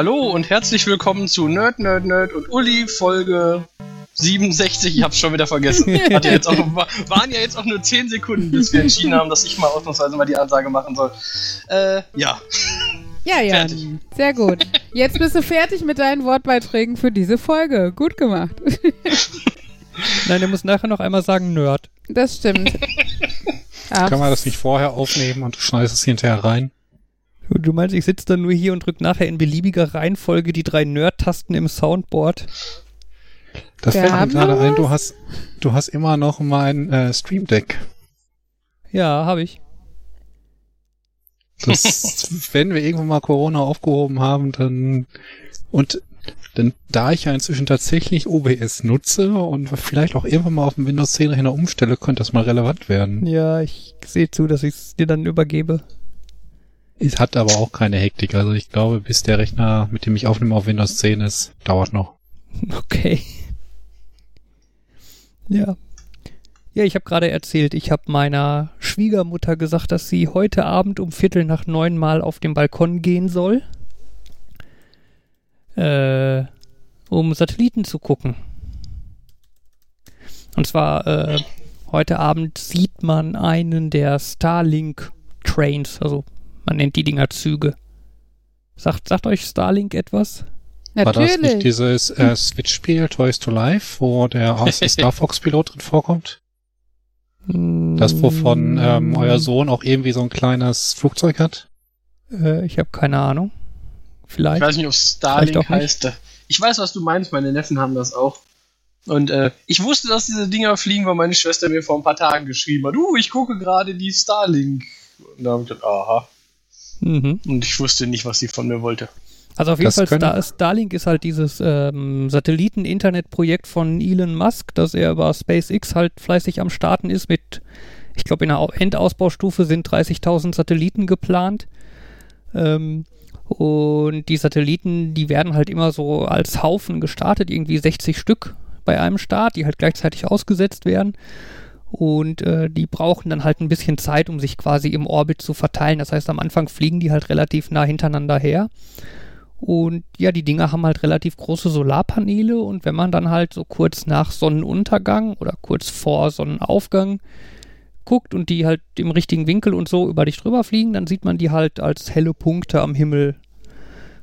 Hallo und herzlich willkommen zu Nerd, Nerd, Nerd und Uli, Folge 67. Ich hab's schon wieder vergessen. Hat ja jetzt auch, waren ja jetzt auch nur 10 Sekunden, bis wir entschieden haben, dass ich mal ausnahmsweise mal die Ansage machen soll. Äh, ja. Ja, ja. Sehr gut. Jetzt bist du fertig mit deinen Wortbeiträgen für diese Folge. Gut gemacht. Nein, du musst nachher noch einmal sagen Nerd. Das stimmt. Kann man das nicht vorher aufnehmen und du schneidest es hinterher rein? Du meinst, ich sitze dann nur hier und drücke nachher in beliebiger Reihenfolge die drei Nerd-Tasten im Soundboard? Das fällt mir gerade ein, du hast, du hast immer noch mein äh, Stream Deck. Ja, habe ich. Das, wenn wir irgendwann mal Corona aufgehoben haben, dann und denn da ich ja inzwischen tatsächlich OBS nutze und vielleicht auch irgendwann mal auf dem Windows 10 Rechner umstelle, könnte das mal relevant werden. Ja, ich sehe zu, dass ich es dir dann übergebe. Es hat aber auch keine Hektik. Also ich glaube, bis der Rechner, mit dem ich aufnehme, auf Windows 10 ist, dauert noch. Okay. Ja. Ja, ich habe gerade erzählt, ich habe meiner Schwiegermutter gesagt, dass sie heute Abend um Viertel nach neun mal auf den Balkon gehen soll, äh, um Satelliten zu gucken. Und zwar äh, heute Abend sieht man einen der Starlink Trains, also man nennt die Dinger Züge. Sagt, sagt euch Starlink etwas? Natürlich. War das nicht dieses äh, Switch-Spiel Toys to Life, wo der Star Fox-Pilot drin vorkommt? Das, wovon ähm, euer Sohn auch irgendwie so ein kleines Flugzeug hat? Äh, ich habe keine Ahnung. Vielleicht. Ich weiß nicht, ob Starlink heißt. Ich weiß, was du meinst. Meine Neffen haben das auch. Und äh, ich wusste, dass diese Dinger fliegen, weil meine Schwester mir vor ein paar Tagen geschrieben hat. Uh, ich gucke gerade die Starlink. Und da habe ich gedacht, aha. Mhm. Und ich wusste nicht, was sie von mir wollte. Also auf jeden das Fall, Star Starlink ist halt dieses ähm, Satelliten-Internet-Projekt von Elon Musk, dass er über SpaceX halt fleißig am Starten ist mit, ich glaube in der Endausbaustufe sind 30.000 Satelliten geplant. Ähm, und die Satelliten, die werden halt immer so als Haufen gestartet, irgendwie 60 Stück bei einem Start, die halt gleichzeitig ausgesetzt werden. Und äh, die brauchen dann halt ein bisschen Zeit, um sich quasi im Orbit zu verteilen. Das heißt, am Anfang fliegen die halt relativ nah hintereinander her. Und ja, die Dinger haben halt relativ große Solarpaneele und wenn man dann halt so kurz nach Sonnenuntergang oder kurz vor Sonnenaufgang guckt und die halt im richtigen Winkel und so über dich drüber fliegen, dann sieht man die halt als helle Punkte am Himmel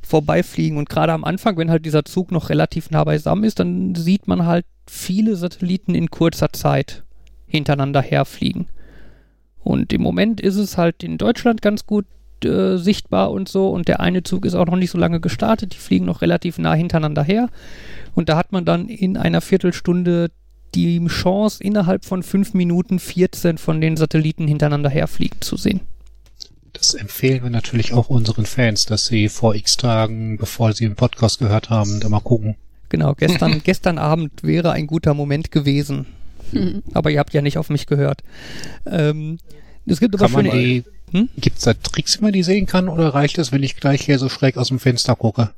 vorbeifliegen. Und gerade am Anfang, wenn halt dieser Zug noch relativ nah beisammen ist, dann sieht man halt viele Satelliten in kurzer Zeit hintereinander herfliegen. Und im Moment ist es halt in Deutschland ganz gut äh, sichtbar und so. Und der eine Zug ist auch noch nicht so lange gestartet. Die fliegen noch relativ nah hintereinander her. Und da hat man dann in einer Viertelstunde die Chance, innerhalb von fünf Minuten 14 von den Satelliten hintereinander herfliegen zu sehen. Das empfehlen wir natürlich auch unseren Fans, dass sie vor x Tagen, bevor sie den Podcast gehört haben, da mal gucken. Genau, gestern, gestern Abend wäre ein guter Moment gewesen. Aber ihr habt ja nicht auf mich gehört. Ähm, es gibt aber Kann man die, hm? Gibt es da Tricks, wie man die sehen kann, oder reicht es, wenn ich gleich hier so schräg aus dem Fenster gucke?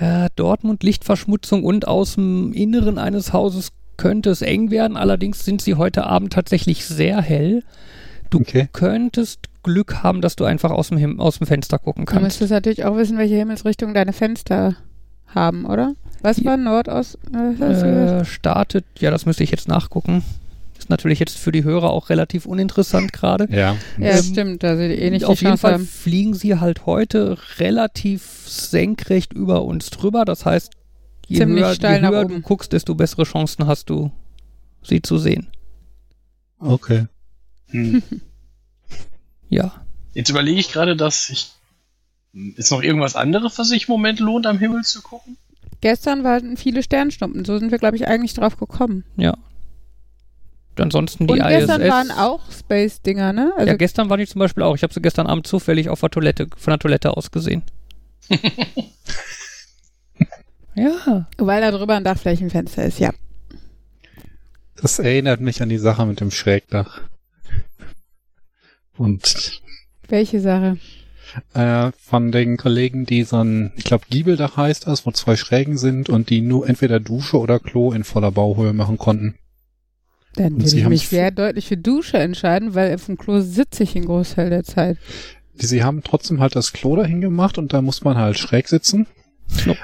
Ja, Dortmund Lichtverschmutzung und aus dem Inneren eines Hauses könnte es eng werden. Allerdings sind sie heute Abend tatsächlich sehr hell. Du okay. könntest Glück haben, dass du einfach aus dem, Him aus dem Fenster gucken kannst. Du müsstest natürlich auch wissen, welche Himmelsrichtung deine Fenster haben, oder? Was war Nordost? Äh, startet, ja, das müsste ich jetzt nachgucken. Ist natürlich jetzt für die Hörer auch relativ uninteressant gerade. Ja, ja ähm, stimmt. Da sie eh nicht auf jeden Fall haben. fliegen sie halt heute relativ senkrecht über uns drüber. Das heißt, je Ziemlich höher, je höher du guckst, desto bessere Chancen hast du, sie zu sehen. Okay. Hm. ja. Jetzt überlege ich gerade, dass ich. Ist noch irgendwas anderes, was sich im Moment lohnt, am Himmel zu gucken? Gestern waren viele Sternschnuppen. So sind wir, glaube ich, eigentlich drauf gekommen. Ja. Ansonsten die Und gestern ISS. waren auch Space-Dinger, ne? Also ja, gestern waren die zum Beispiel auch. Ich habe sie gestern Abend zufällig auf der Toilette, von der Toilette aus gesehen. ja. Weil da drüber ein Dachflächenfenster ist, ja. Das erinnert mich an die Sache mit dem Schrägdach. Und. Welche Sache? Äh, von den Kollegen, die so ein, ich glaube, Giebeldach heißt das, wo zwei Schrägen sind und die nur entweder Dusche oder Klo in voller Bauhöhe machen konnten. Dann würde ich mich sehr deutlich für Dusche entscheiden, weil auf dem Klo sitze ich in Großteil der Zeit. Sie haben trotzdem halt das Klo dahin gemacht und da muss man halt schräg sitzen.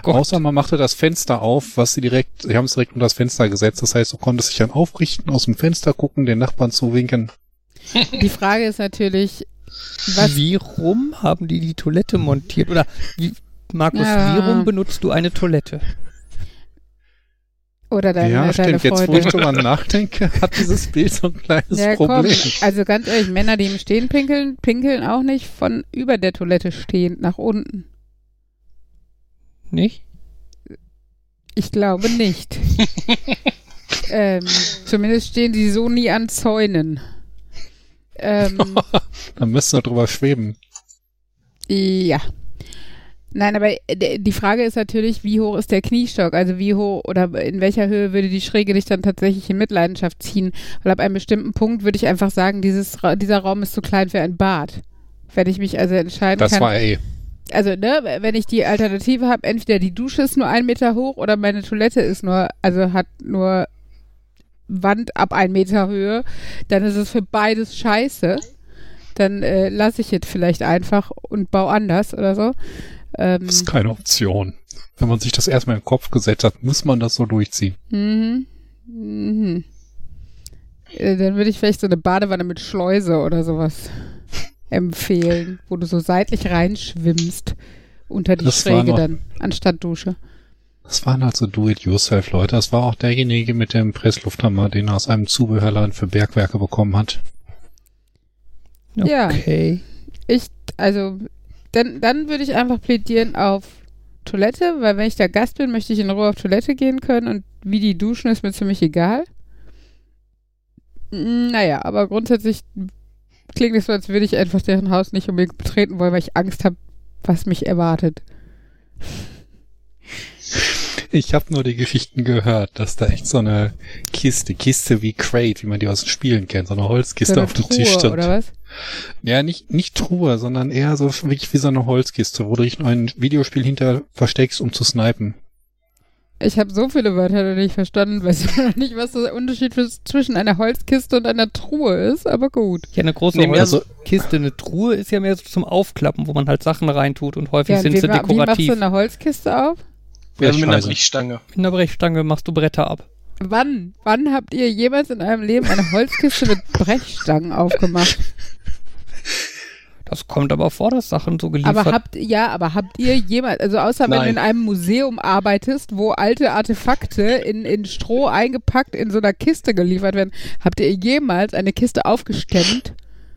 Oh Außer man machte das Fenster auf, was sie direkt, sie haben es direkt unter das Fenster gesetzt. Das heißt, du konntest dich dann aufrichten, aus dem Fenster gucken, den Nachbarn zuwinken. Die Frage ist natürlich, was wie rum haben die die Toilette montiert? Oder wie, Markus, ja. wie rum benutzt du eine Toilette? Oder deine, ja, deine stimmt. Jetzt, wo ich drüber nachdenke, hat dieses Bild so ein kleines ja, Problem. Komm, also ganz ehrlich, Männer, die im Stehen pinkeln, pinkeln auch nicht von über der Toilette stehend nach unten. Nicht? Ich glaube nicht. ähm, zumindest stehen die so nie an Zäunen. Ähm, Dann müssen wir drüber schweben. Ja. Nein, aber die Frage ist natürlich, wie hoch ist der Kniestock? Also wie hoch oder in welcher Höhe würde die Schräge dich dann tatsächlich in Mitleidenschaft ziehen? Weil ab einem bestimmten Punkt würde ich einfach sagen, dieses, dieser Raum ist zu klein für ein Bad. Wenn ich mich also entscheiden das kann. Das war eh. Also, ne, wenn ich die Alternative habe, entweder die Dusche ist nur einen Meter hoch oder meine Toilette ist nur, also hat nur Wand ab einen Meter Höhe, dann ist es für beides scheiße. Dann äh, lasse ich es vielleicht einfach und baue anders oder so. Ähm, das ist keine Option. Wenn man sich das erstmal im Kopf gesetzt hat, muss man das so durchziehen. Mhm. Mhm. Äh, dann würde ich vielleicht so eine Badewanne mit Schleuse oder sowas empfehlen, wo du so seitlich reinschwimmst unter die das Schräge dann, anstatt Dusche. Das waren also Do-it-yourself-Leute. Das war auch derjenige mit dem Presslufthammer, den er aus einem Zubehörladen für Bergwerke bekommen hat. Okay. Ja, ich, also dann, dann würde ich einfach plädieren auf Toilette, weil wenn ich da Gast bin, möchte ich in Ruhe auf Toilette gehen können und wie die duschen, ist mir ziemlich egal. Naja, aber grundsätzlich klingt es so, als würde ich einfach deren Haus nicht unbedingt betreten wollen, weil ich Angst habe, was mich erwartet. Ich habe nur die Geschichten gehört, dass da echt so eine Kiste, Kiste wie Crate, wie man die aus den Spielen kennt, so eine Holzkiste so eine auf dem Tisch stand. Oder was? Ja, nicht, nicht Truhe, sondern eher so wirklich wie so eine Holzkiste, wo du dich ein Videospiel hinter versteckst, um zu snipen. Ich habe so viele Wörter noch nicht verstanden, weiß ich noch nicht, was der Unterschied zwischen einer Holzkiste und einer Truhe ist, aber gut. Ja, eine große nee, Holzkiste, eine Truhe ist ja mehr so zum Aufklappen, wo man halt Sachen reintut und häufig ja, sind sie dekorativ. Wie machst du eine Holzkiste auf? Ja, mit einer Brechstange. Mit einer Brechstange machst du Bretter ab. Wann? Wann habt ihr jemals in eurem Leben eine Holzkiste mit Brechstangen aufgemacht? Das kommt aber vor, dass Sachen so geliefert Aber habt ja, aber habt ihr jemals, also außer Nein. wenn du in einem Museum arbeitest, wo alte Artefakte in, in Stroh eingepackt in so einer Kiste geliefert werden, habt ihr jemals eine Kiste aufgestemmt?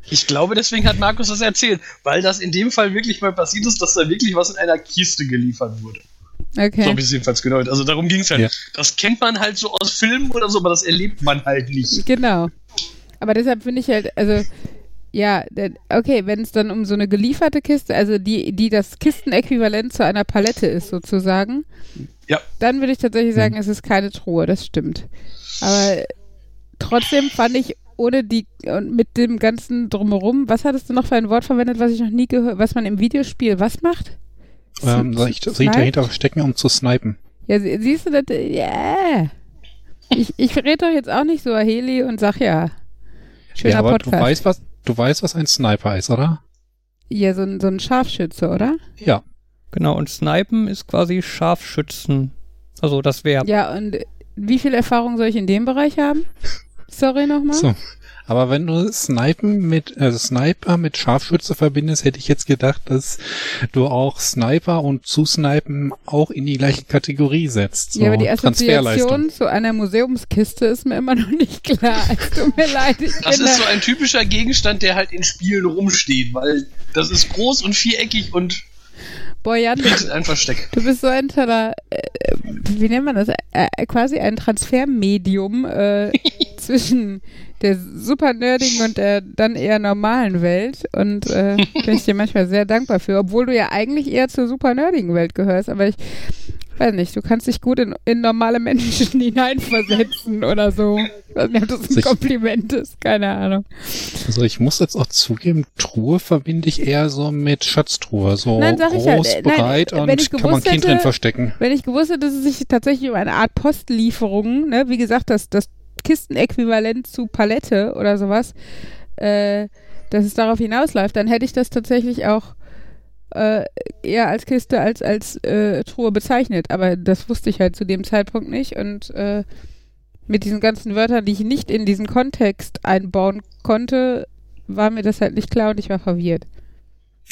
Ich glaube, deswegen hat Markus das erzählt, weil das in dem Fall wirklich mal passiert ist, dass da wirklich was in einer Kiste geliefert wurde. Okay. So habe ich es jedenfalls genau. Also darum ging es halt. Ja. Das kennt man halt so aus Filmen oder so, aber das erlebt man halt nicht. Genau. Aber deshalb finde ich halt, also ja, okay, wenn es dann um so eine gelieferte Kiste, also die, die das Kistenäquivalent zu einer Palette ist sozusagen, ja. dann würde ich tatsächlich sagen, hm. es ist keine Truhe, das stimmt. Aber trotzdem fand ich ohne die und mit dem ganzen drumherum, was hattest du noch für ein Wort verwendet, was ich noch nie gehört, was man im Videospiel was macht? Ähm, soll ich, soll ich dahinter verstecken, um zu snipen? Ja, siehst du das? Yeah. Ich, ich rede doch jetzt auch nicht so Heli und sag ja. Schöner ja, aber Podcast. Du weißt, was, Du weißt, was ein Sniper ist, oder? Ja, so ein, so ein Scharfschütze, oder? Ja. Genau, und Snipen ist quasi Scharfschützen. Also das wäre. Ja, und wie viel Erfahrung soll ich in dem Bereich haben? Sorry nochmal. So. Aber wenn du Snipen mit, also Sniper mit Scharfschütze verbindest, hätte ich jetzt gedacht, dass du auch Sniper und Zusnipen auch in die gleiche Kategorie setzt. So ja, aber die Assoziation zu einer Museumskiste ist mir immer noch nicht klar. Es tut mir leid. das ist so ein typischer Gegenstand, der halt in Spielen rumsteht, weil das ist groß und viereckig und Boah, Jan, du, ein Versteck. du bist so ein toller, äh, wie nennt man das? Äh, quasi ein Transfermedium äh, zwischen der super nerdigen und der dann eher normalen Welt. Und äh, bin ich dir manchmal sehr dankbar für, obwohl du ja eigentlich eher zur super nerdigen Welt gehörst. Aber ich weiß nicht, du kannst dich gut in, in normale Menschen hineinversetzen oder so. Ich weiß nicht, ob das ein Kompliment ist, keine Ahnung. Also ich muss jetzt auch zugeben, Truhe verbinde ich eher so mit Schatztruhe. So nein, groß, ja, breit nein, und kann man Kind hätte, drin verstecken. Wenn ich gewusst hätte, dass es sich tatsächlich um eine Art Postlieferung, ne, wie gesagt, das, das Kistenäquivalent zu Palette oder sowas, äh, dass es darauf hinausläuft, dann hätte ich das tatsächlich auch äh, eher als Kiste als als äh, Truhe bezeichnet. Aber das wusste ich halt zu dem Zeitpunkt nicht. Und äh, mit diesen ganzen Wörtern, die ich nicht in diesen Kontext einbauen konnte, war mir das halt nicht klar und ich war verwirrt.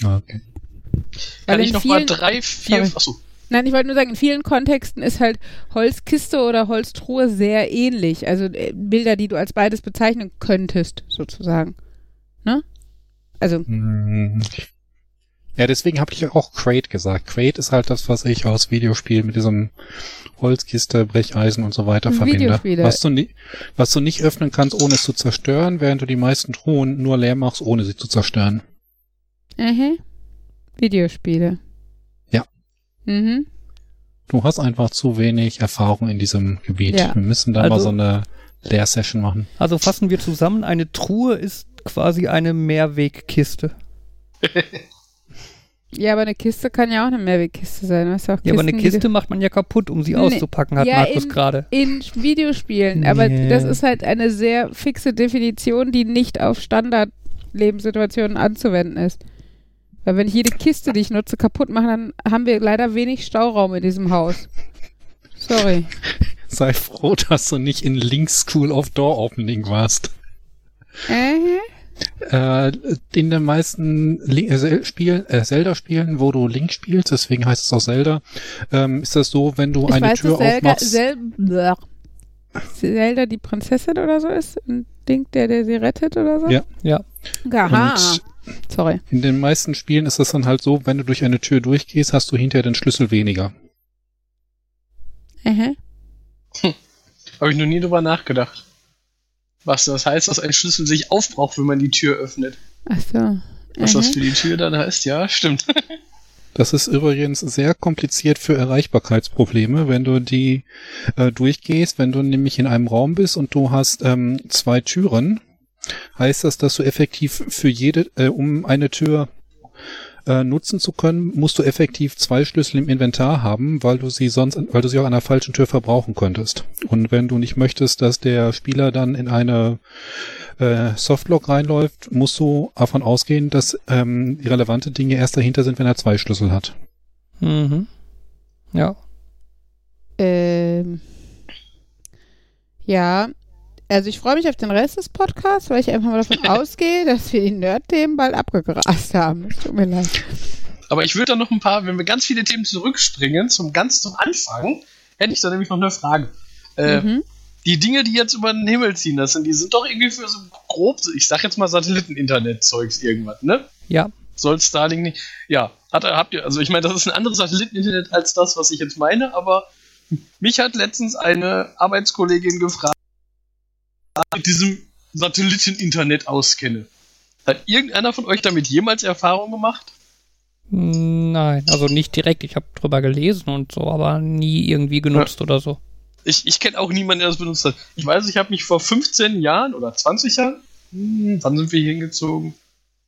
Okay. Kann ich noch mal drei, vier, achso. Nein, ich wollte nur sagen, in vielen Kontexten ist halt Holzkiste oder Holztruhe sehr ähnlich. Also äh, Bilder, die du als beides bezeichnen könntest, sozusagen. Ne? Also. Hm. Ja, deswegen habe ich auch Crate gesagt. Crate ist halt das, was ich aus Videospielen mit diesem Holzkiste, Brecheisen und so weiter verbinde. Was du, nie, was du nicht öffnen kannst, ohne es zu zerstören, während du die meisten Truhen nur leer machst, ohne sie zu zerstören. Mhm. Videospiele. Mhm. Du hast einfach zu wenig Erfahrung in diesem Gebiet. Ja. Wir müssen da also, mal so eine Lehrsession machen. Also fassen wir zusammen, eine Truhe ist quasi eine Mehrwegkiste. ja, aber eine Kiste kann ja auch eine Mehrwegkiste sein. Weißt du, ja, aber eine Kiste macht man ja kapput, um sie nee. auszupacken, hat ja, Markus gerade. In Videospielen, aber nee. das ist halt eine sehr fixe Definition, die nicht auf Standard-Lebenssituationen anzuwenden ist. Weil wenn ich jede Kiste, die ich nutze, kaputt mache, dann haben wir leider wenig Stauraum in diesem Haus. Sorry. Sei froh, dass du nicht in Link School of Door Opening warst. Äh? Äh, in den meisten äh, Spiel, äh, Zelda-Spielen, wo du Link spielst, deswegen heißt es auch Zelda, ähm, ist das so, wenn du ich eine weiß, Tür Zelda, aufmachst. Zel Zelda die Prinzessin oder so ist? Ein Ding, der, der sie rettet oder so? Ja. Ja. Aha. Und Sorry. In den meisten Spielen ist es dann halt so, wenn du durch eine Tür durchgehst, hast du hinterher den Schlüssel weniger. Mhm. Hm. Habe ich noch nie drüber nachgedacht. Was das heißt, dass ein Schlüssel sich aufbraucht, wenn man die Tür öffnet. Ach so. Was das für die Tür dann heißt, ja, stimmt. Das ist übrigens sehr kompliziert für Erreichbarkeitsprobleme, wenn du die äh, durchgehst, wenn du nämlich in einem Raum bist und du hast ähm, zwei Türen heißt das, dass du effektiv für jede, äh, um eine Tür äh, nutzen zu können, musst du effektiv zwei Schlüssel im Inventar haben, weil du sie sonst, weil du sie auch an einer falschen Tür verbrauchen könntest. Und wenn du nicht möchtest, dass der Spieler dann in eine äh, Softlock reinläuft, musst du davon ausgehen, dass ähm, die relevante Dinge erst dahinter sind, wenn er zwei Schlüssel hat. Mhm. Ja. Ähm. Ja, also ich freue mich auf den Rest des Podcasts, weil ich einfach mal davon ausgehe, dass wir die Nerd-Themen bald abgegrast haben. Es tut mir leid. Aber ich würde da noch ein paar, wenn wir ganz viele Themen zurückspringen, zum ganz zum Anfang, hätte ich da nämlich noch eine Frage. Äh, mhm. Die Dinge, die jetzt über den Himmel ziehen, das sind, die sind doch irgendwie für so grob, ich sag jetzt mal Satelliten-Internet-Zeugs irgendwas, ne? Ja. Soll Starlink nicht. Ja, hat, habt ihr, also ich meine, das ist ein anderes Satelliten-Internet als das, was ich jetzt meine, aber mich hat letztens eine Arbeitskollegin gefragt, mit diesem Satelliten-Internet auskenne. Hat irgendeiner von euch damit jemals Erfahrung gemacht? Nein, also nicht direkt. Ich habe drüber gelesen und so, aber nie irgendwie genutzt ja. oder so. Ich, ich kenne auch niemanden, der das benutzt hat. Ich weiß, ich habe mich vor 15 Jahren oder 20 Jahren, hm, wann sind wir hier hingezogen?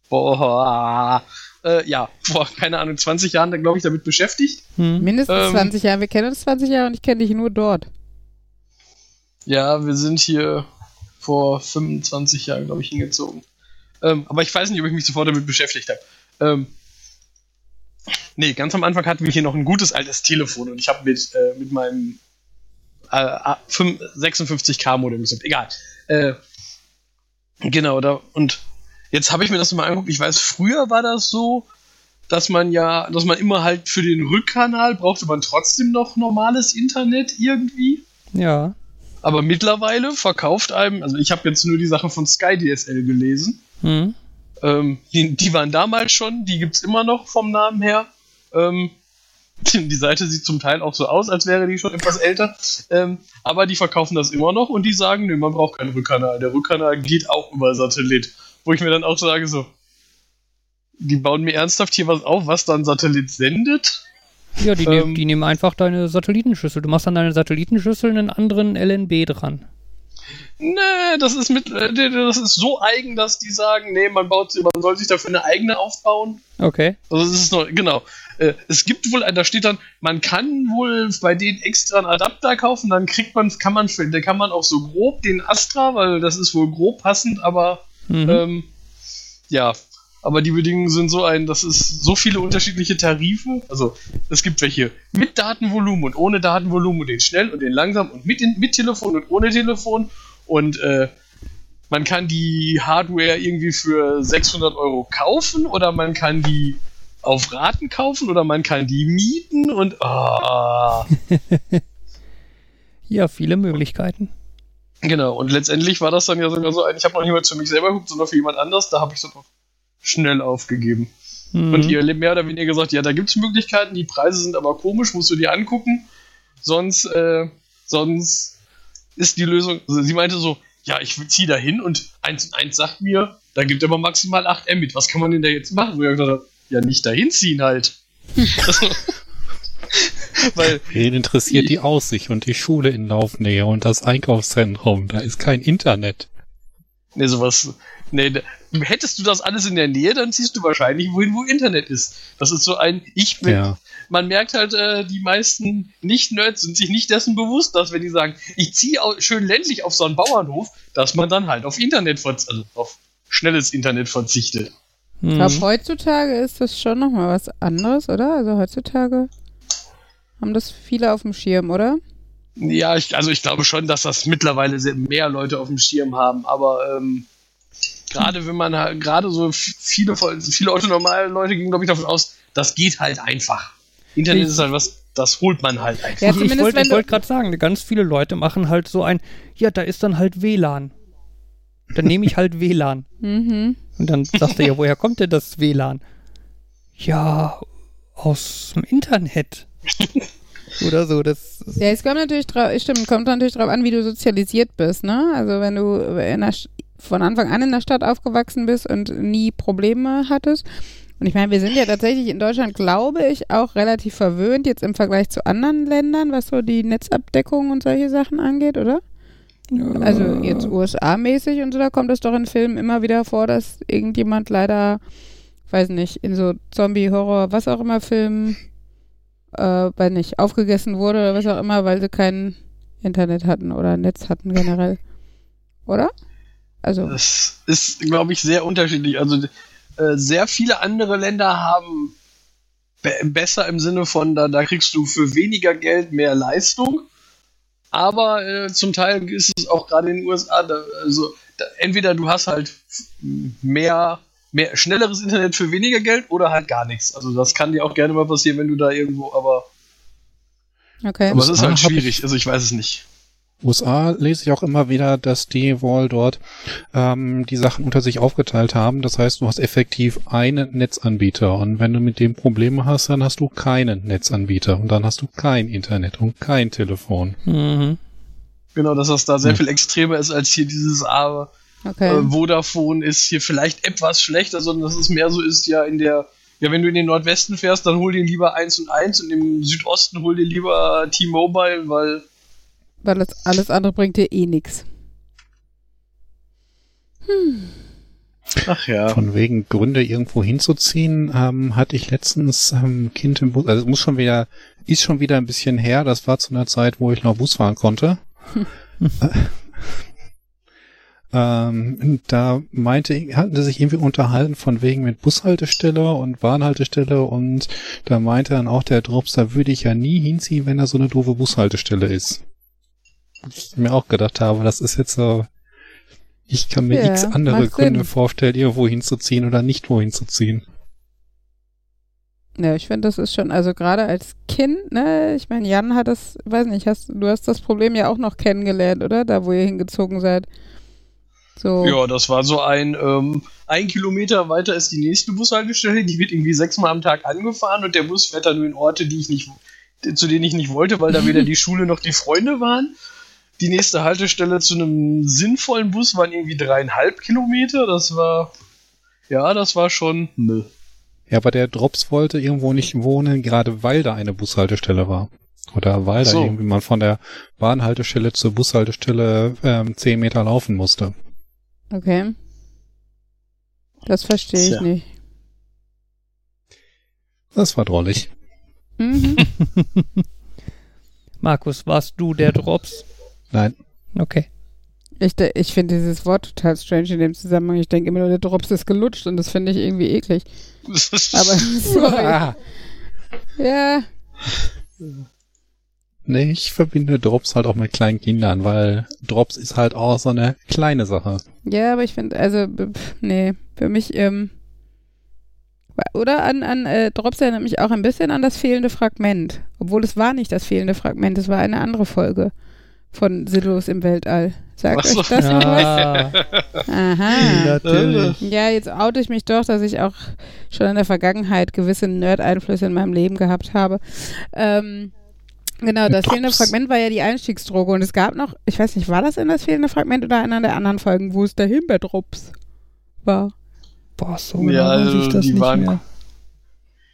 Boah, äh, ja, vor, keine Ahnung, 20 Jahren, glaube ich, damit beschäftigt. Hm. Mindestens ähm, 20 Jahre. Wir kennen uns 20 Jahre und ich kenne dich nur dort. Ja, wir sind hier vor 25 Jahren, glaube ich, hingezogen. Ähm, aber ich weiß nicht, ob ich mich sofort damit beschäftigt habe. Ähm, nee, ganz am Anfang hatten wir hier noch ein gutes altes Telefon und ich habe mit, äh, mit meinem äh, 56k Modem gesagt. Egal. Äh, genau, da, und jetzt habe ich mir das mal angeguckt. Ich weiß, früher war das so, dass man ja, dass man immer halt für den Rückkanal brauchte man trotzdem noch normales Internet irgendwie. Ja. Aber mittlerweile verkauft einem, also ich habe jetzt nur die Sache von Sky DSL gelesen. Mhm. Ähm, die, die, waren damals schon, die gibt es immer noch vom Namen her. Ähm, die Seite sieht zum Teil auch so aus, als wäre die schon etwas älter. Ähm, aber die verkaufen das immer noch und die sagen, nö, man braucht keinen Rückkanal. Der Rückkanal geht auch über Satellit. Wo ich mir dann auch sage, so, die bauen mir ernsthaft hier was auf, was dann Satellit sendet. Ja, die, ähm, nehm, die nehmen einfach deine Satellitenschüssel. Du machst an deine Satellitenschüssel einen anderen LNB dran. Nee, das ist mit, äh, das ist so eigen, dass die sagen, nee, man baut, man soll sich dafür eine eigene aufbauen. Okay. Also es ist noch, genau. Äh, es gibt wohl, da steht dann, man kann wohl bei denen extra einen Adapter kaufen, dann kriegt man, kann man, da kann man auch so grob den Astra, weil das ist wohl grob passend, aber mhm. ähm, ja, aber die Bedingungen sind so ein, dass es so viele unterschiedliche Tarife, also es gibt welche mit Datenvolumen und ohne Datenvolumen und den schnell und den langsam und mit, mit Telefon und ohne Telefon und äh, man kann die Hardware irgendwie für 600 Euro kaufen oder man kann die auf Raten kaufen oder man kann die mieten und oh. ja, viele Möglichkeiten. Genau, und letztendlich war das dann ja sogar so ein, ich habe noch niemals für mich selber geguckt, sondern für jemand anders, da habe ich es dann schnell aufgegeben. Mhm. Und ihr mehr oder weniger gesagt, ja, da gibt es Möglichkeiten, die Preise sind aber komisch, musst du dir angucken. Sonst, äh, sonst ist die Lösung, also sie meinte so, ja, ich ziehe da hin und eins und eins sagt mir, da gibt aber maximal 8 Mbit. Was kann man denn da jetzt machen? Wo ich gesagt habe, ja, nicht dahin ziehen halt. Weil Wen interessiert die Aussicht und die Schule in Laufnähe und das Einkaufszentrum? Da ist kein Internet. Nee, sowas. Nee, hättest du das alles in der Nähe, dann ziehst du wahrscheinlich wohin, wo Internet ist. Das ist so ein Ich bin. Ja. Man merkt halt, äh, die meisten Nicht-Nerds sind sich nicht dessen bewusst, dass wenn die sagen, ich ziehe schön ländlich auf so einen Bauernhof, dass man dann halt auf Internet, also auf schnelles Internet verzichtet. Ich glaube, heutzutage ist das schon nochmal was anderes, oder? Also heutzutage haben das viele auf dem Schirm, oder? Ja, ich, also ich glaube schon, dass das mittlerweile sehr mehr Leute auf dem Schirm haben, aber ähm, gerade wenn man halt, gerade so viele, viele autonormale Leute gehen, glaube ich, davon aus, das geht halt einfach. Internet ist halt was, das holt man halt einfach. Ja, ich wollte wollt gerade sagen, ganz viele Leute machen halt so ein, ja, da ist dann halt WLAN. Dann nehme ich halt WLAN. Mhm. Und dann sagt er ja, woher kommt denn das WLAN? Ja, aus dem Internet. Oder so. Das, ja, es kommt natürlich drauf, stimmt, kommt natürlich drauf an, wie du sozialisiert bist, ne? Also wenn du der, von Anfang an in der Stadt aufgewachsen bist und nie Probleme hattest. Und ich meine, wir sind ja tatsächlich in Deutschland, glaube ich, auch relativ verwöhnt jetzt im Vergleich zu anderen Ländern, was so die Netzabdeckung und solche Sachen angeht, oder? Also jetzt USA-mäßig und so, da kommt es doch in Filmen immer wieder vor, dass irgendjemand leider, weiß nicht, in so Zombie-Horror, was auch immer Filmen, äh, weiß nicht, aufgegessen wurde oder was auch immer, weil sie kein Internet hatten oder Netz hatten generell. Oder? Also. Das ist, glaube ich, sehr unterschiedlich. Also äh, sehr viele andere Länder haben be besser im Sinne von, da, da kriegst du für weniger Geld mehr Leistung aber äh, zum Teil ist es auch gerade in den USA, da, also da, entweder du hast halt mehr, mehr schnelleres Internet für weniger Geld oder halt gar nichts. Also das kann dir auch gerne mal passieren, wenn du da irgendwo, aber Okay. Aber es ist halt schwierig, also ich weiß es nicht. USA lese ich auch immer wieder, dass die wohl dort ähm, die Sachen unter sich aufgeteilt haben. Das heißt, du hast effektiv einen Netzanbieter und wenn du mit dem Probleme hast, dann hast du keinen Netzanbieter und dann hast du kein Internet und kein Telefon. Mhm. Genau, dass das da sehr hm. viel extremer ist als hier dieses Aber. Okay. Äh, Vodafone ist hier vielleicht etwas schlechter, sondern dass es mehr so ist, ja, in der, ja, wenn du in den Nordwesten fährst, dann hol dir lieber 1 und 1 und im Südosten hol dir lieber T-Mobile, weil weil das alles andere bringt dir eh nichts. Hm. Ach ja. Von wegen Gründe irgendwo hinzuziehen, ähm, hatte ich letztens ähm, Kind im Bus, also muss schon wieder, ist schon wieder ein bisschen her, das war zu einer Zeit, wo ich noch Bus fahren konnte. ähm, da meinte, hatten sie sich irgendwie unterhalten von wegen mit Bushaltestelle und Bahnhaltestelle und da meinte dann auch der Drops, da würde ich ja nie hinziehen, wenn da so eine doofe Bushaltestelle ist ich mir auch gedacht habe, das ist jetzt so, ich kann mir ja, x andere Gründe Sinn. vorstellen, irgendwo hinzuziehen oder nicht wohin zu ziehen. Ja, ich finde, das ist schon, also gerade als Kind, ne, ich meine, Jan hat das, weiß nicht, hast, du hast das Problem ja auch noch kennengelernt, oder? Da, wo ihr hingezogen seid. So. Ja, das war so ein, ähm, ein Kilometer weiter ist die nächste Bushaltestelle, die wird irgendwie sechsmal am Tag angefahren und der Bus fährt dann nur in Orte, die ich nicht, zu denen ich nicht wollte, weil da weder die Schule noch die Freunde waren die nächste Haltestelle zu einem sinnvollen Bus waren irgendwie dreieinhalb Kilometer. Das war, ja, das war schon Müll. Ja, aber der Drops wollte irgendwo nicht wohnen, gerade weil da eine Bushaltestelle war. Oder weil so. da irgendwie man von der Bahnhaltestelle zur Bushaltestelle ähm, zehn Meter laufen musste. Okay. Das verstehe ich ja. nicht. Das war drollig. Mhm. Markus, warst du der Drops? Nein. Okay. Ich, ich finde dieses Wort total strange in dem Zusammenhang. Ich denke immer nur, der Drops ist gelutscht und das finde ich irgendwie eklig. Aber sorry. ja. Nee, ich verbinde Drops halt auch mit kleinen Kindern, weil Drops ist halt auch so eine kleine Sache. Ja, aber ich finde, also, nee, für mich, ähm, oder an, an äh, Drops erinnert mich auch ein bisschen an das fehlende Fragment. Obwohl es war nicht das fehlende Fragment, es war eine andere Folge von Silos im Weltall. Sagt euch das ja. was? Aha. Natürlich. Ja, jetzt oute ich mich doch, dass ich auch schon in der Vergangenheit gewisse Nerd-Einflüsse in meinem Leben gehabt habe. Ähm, genau, das Drops. fehlende Fragment war ja die Einstiegsdroge und es gab noch, ich weiß nicht, war das in das fehlende Fragment oder einer der anderen Folgen, wo es der Himbeerdrops war? Boah, so genau ja, also ich das die nicht waren mehr.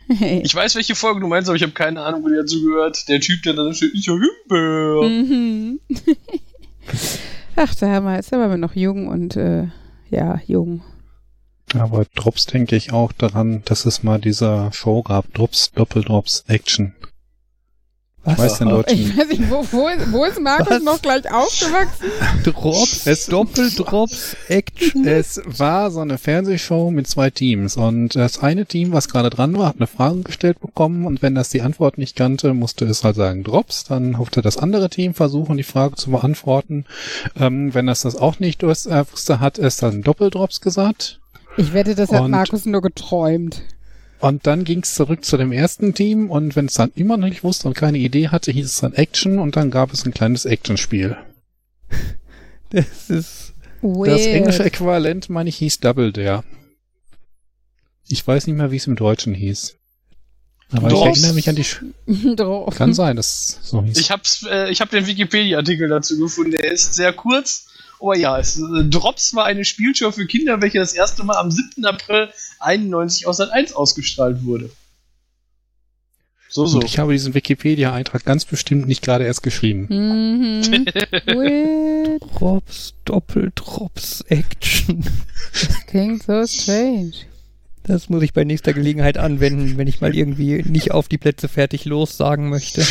Ich weiß, welche Folge du meinst, aber ich habe keine Ahnung, wo die dazu gehört. Der Typ, der da steht, ist ja Himbeer. Mhm. Ach, da waren wir noch jung und äh, ja, jung. Aber Drops denke ich auch daran, dass es mal dieser Show gab, Drops, Doppeldrops, Action. Was? Ich weiß den deutschen. Ich weiß nicht, wo, wo, ist, wo ist Markus Was? noch gleich aufgewachsen? Drops, es, Doppeldrops, Action. Es war so eine Fernsehshow mit zwei Teams und das eine Team, was gerade dran war, hat eine Frage gestellt bekommen und wenn das die Antwort nicht kannte, musste es halt sagen Drops. Dann hoffte das andere Team versuchen, die Frage zu beantworten. Ähm, wenn das das auch nicht wusste, hat es dann Doppeldrops gesagt. Ich wette, das hat und Markus nur geträumt. Und dann ging es zurück zu dem ersten Team und wenn es dann immer noch nicht wusste und keine Idee hatte, hieß es dann Action und dann gab es ein kleines Actionspiel. Das ist Weird. das englische Äquivalent, meine ich, hieß Double Dare. Ich weiß nicht mehr, wie es im Deutschen hieß. Aber Drops. ich erinnere mich an die. Sch Kann sein, dass so hieß. Ich hab's, äh, ich hab den Wikipedia-Artikel dazu gefunden. Der ist sehr kurz Oh ja, es, äh, Drops war eine Spielshow für Kinder, welche das erste Mal am 7. April 91 aus Sat 1 ausgestrahlt wurde. So, so. Und ich habe diesen Wikipedia-Eintrag ganz bestimmt nicht gerade erst geschrieben. Mhm. Drops, Doppeldrops, Action. Das klingt so strange. Das muss ich bei nächster Gelegenheit anwenden, wenn ich mal irgendwie nicht auf die Plätze fertig los sagen möchte.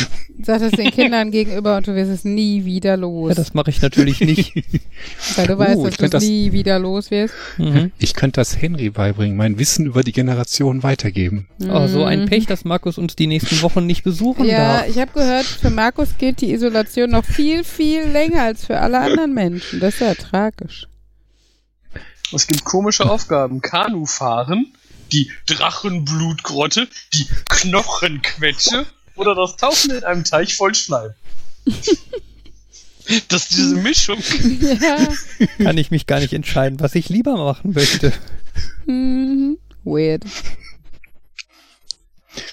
Sag das den Kindern gegenüber und du wirst es nie wieder los. Ja, das mache ich natürlich nicht. Weil du weißt, uh, dass du es das, nie wieder los wirst. Mhm. Ich könnte das Henry beibringen, mein Wissen über die Generation weitergeben. Mhm. Oh, so ein Pech, dass Markus uns die nächsten Wochen nicht besuchen ja, darf. Ja, ich habe gehört, für Markus geht die Isolation noch viel, viel länger als für alle anderen Menschen. Das ist ja tragisch. Es gibt komische Aufgaben. Kanu fahren, die Drachenblutgrotte, die Knochenquetsche oder das Tauchen in einem Teich voll Schleim. Das ist diese Mischung. Ja. Kann ich mich gar nicht entscheiden, was ich lieber machen möchte. Mhm. Weird.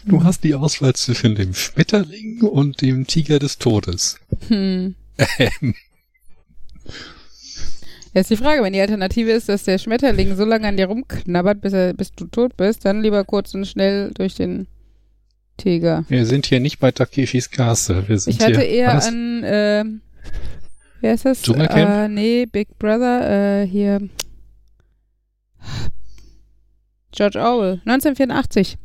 Du hast die Auswahl zwischen dem Schmetterling und dem Tiger des Todes. Hm. Ähm. Jetzt die Frage, wenn die Alternative ist, dass der Schmetterling so lange an dir rumknabbert, bis, er, bis du tot bist, dann lieber kurz und schnell durch den Tiger. Wir sind hier nicht bei Takeshis Castle. Wir sind ich hatte hier, eher was? an, äh, wer ist das? Dschungelcamp? Äh, nee, Big Brother, äh, hier. George Orwell, 1984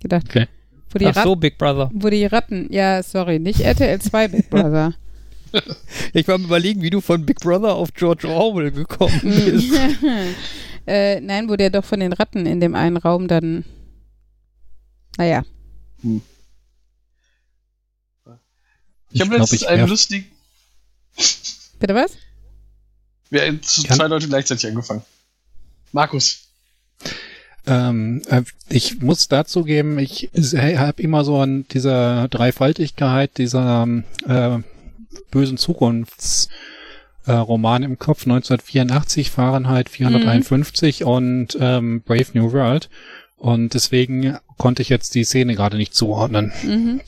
gedacht. Okay. Wo die Ach so, Big Brother. Wo die Ratten, ja, sorry, nicht RTL 2 Big Brother. ich war mir überlegen, wie du von Big Brother auf George Orwell gekommen bist. äh, nein, wo der doch von den Ratten in dem einen Raum dann. Naja. Hm. Ich habe letztens einen lustigen. Bitte was? Wir haben zwei Leute gleichzeitig angefangen. Markus. Ähm, äh, ich muss dazu geben, ich habe immer so an dieser Dreifaltigkeit dieser äh, bösen Zukunftsroman äh, im Kopf, 1984, Fahrenheit 451 mhm. und ähm, Brave New World. Und deswegen konnte ich jetzt die Szene gerade nicht zuordnen. Mhm.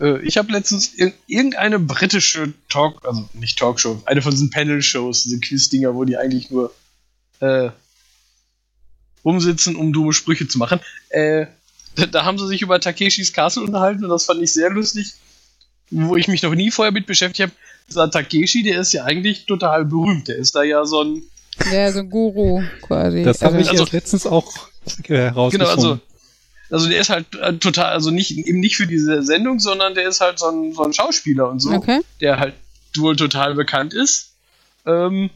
Äh, ich habe letztens ir irgendeine britische Talk, also nicht Talkshow, eine von diesen Panel-Shows, diese Quiz-Dinger, wo die eigentlich nur äh, rumsitzen, um dumme Sprüche zu machen. Äh, da haben sie sich über Takeshis Castle unterhalten und das fand ich sehr lustig, wo ich mich noch nie vorher mit beschäftigt habe. Dieser Takeshi, der ist ja eigentlich total berühmt. Der ist da ja so ein. Ja, so ein Guru quasi. Das habe also, ich also, letztens auch herausgefunden. Genau, also, also der ist halt äh, total, also nicht eben nicht für diese Sendung, sondern der ist halt so ein, so ein Schauspieler und so, okay. der halt wohl total bekannt ist. Ähm,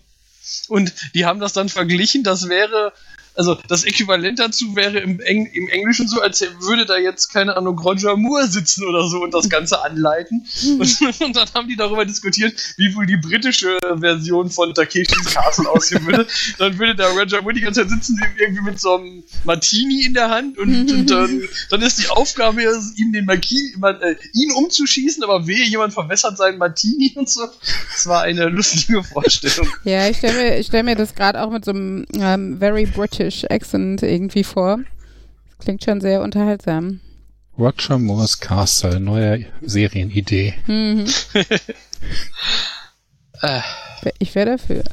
und die haben das dann verglichen, das wäre also das Äquivalent dazu wäre im, Eng im Englischen so, als würde da jetzt, keine Ahnung, Roger Moore sitzen oder so und das Ganze anleiten. Mhm. Und, und, dann haben die darüber diskutiert, wie wohl die britische Version von Takeshis Castle aussehen würde. Dann würde da Roger Moore die ganze Zeit sitzen, irgendwie mit so einem Martini in der Hand und, und dann, dann, ist die Aufgabe, ihm den Martini, äh, ihn umzuschießen, aber wehe, jemand verwässert seinen Martini und so. Das war eine lustige Vorstellung. Ja, ich stelle mir, stell mir das gerade auch mit so einem ähm, very British British Accent irgendwie vor. klingt schon sehr unterhaltsam. Roger Moore's Castle, neue Serienidee. Mhm. ich wäre dafür.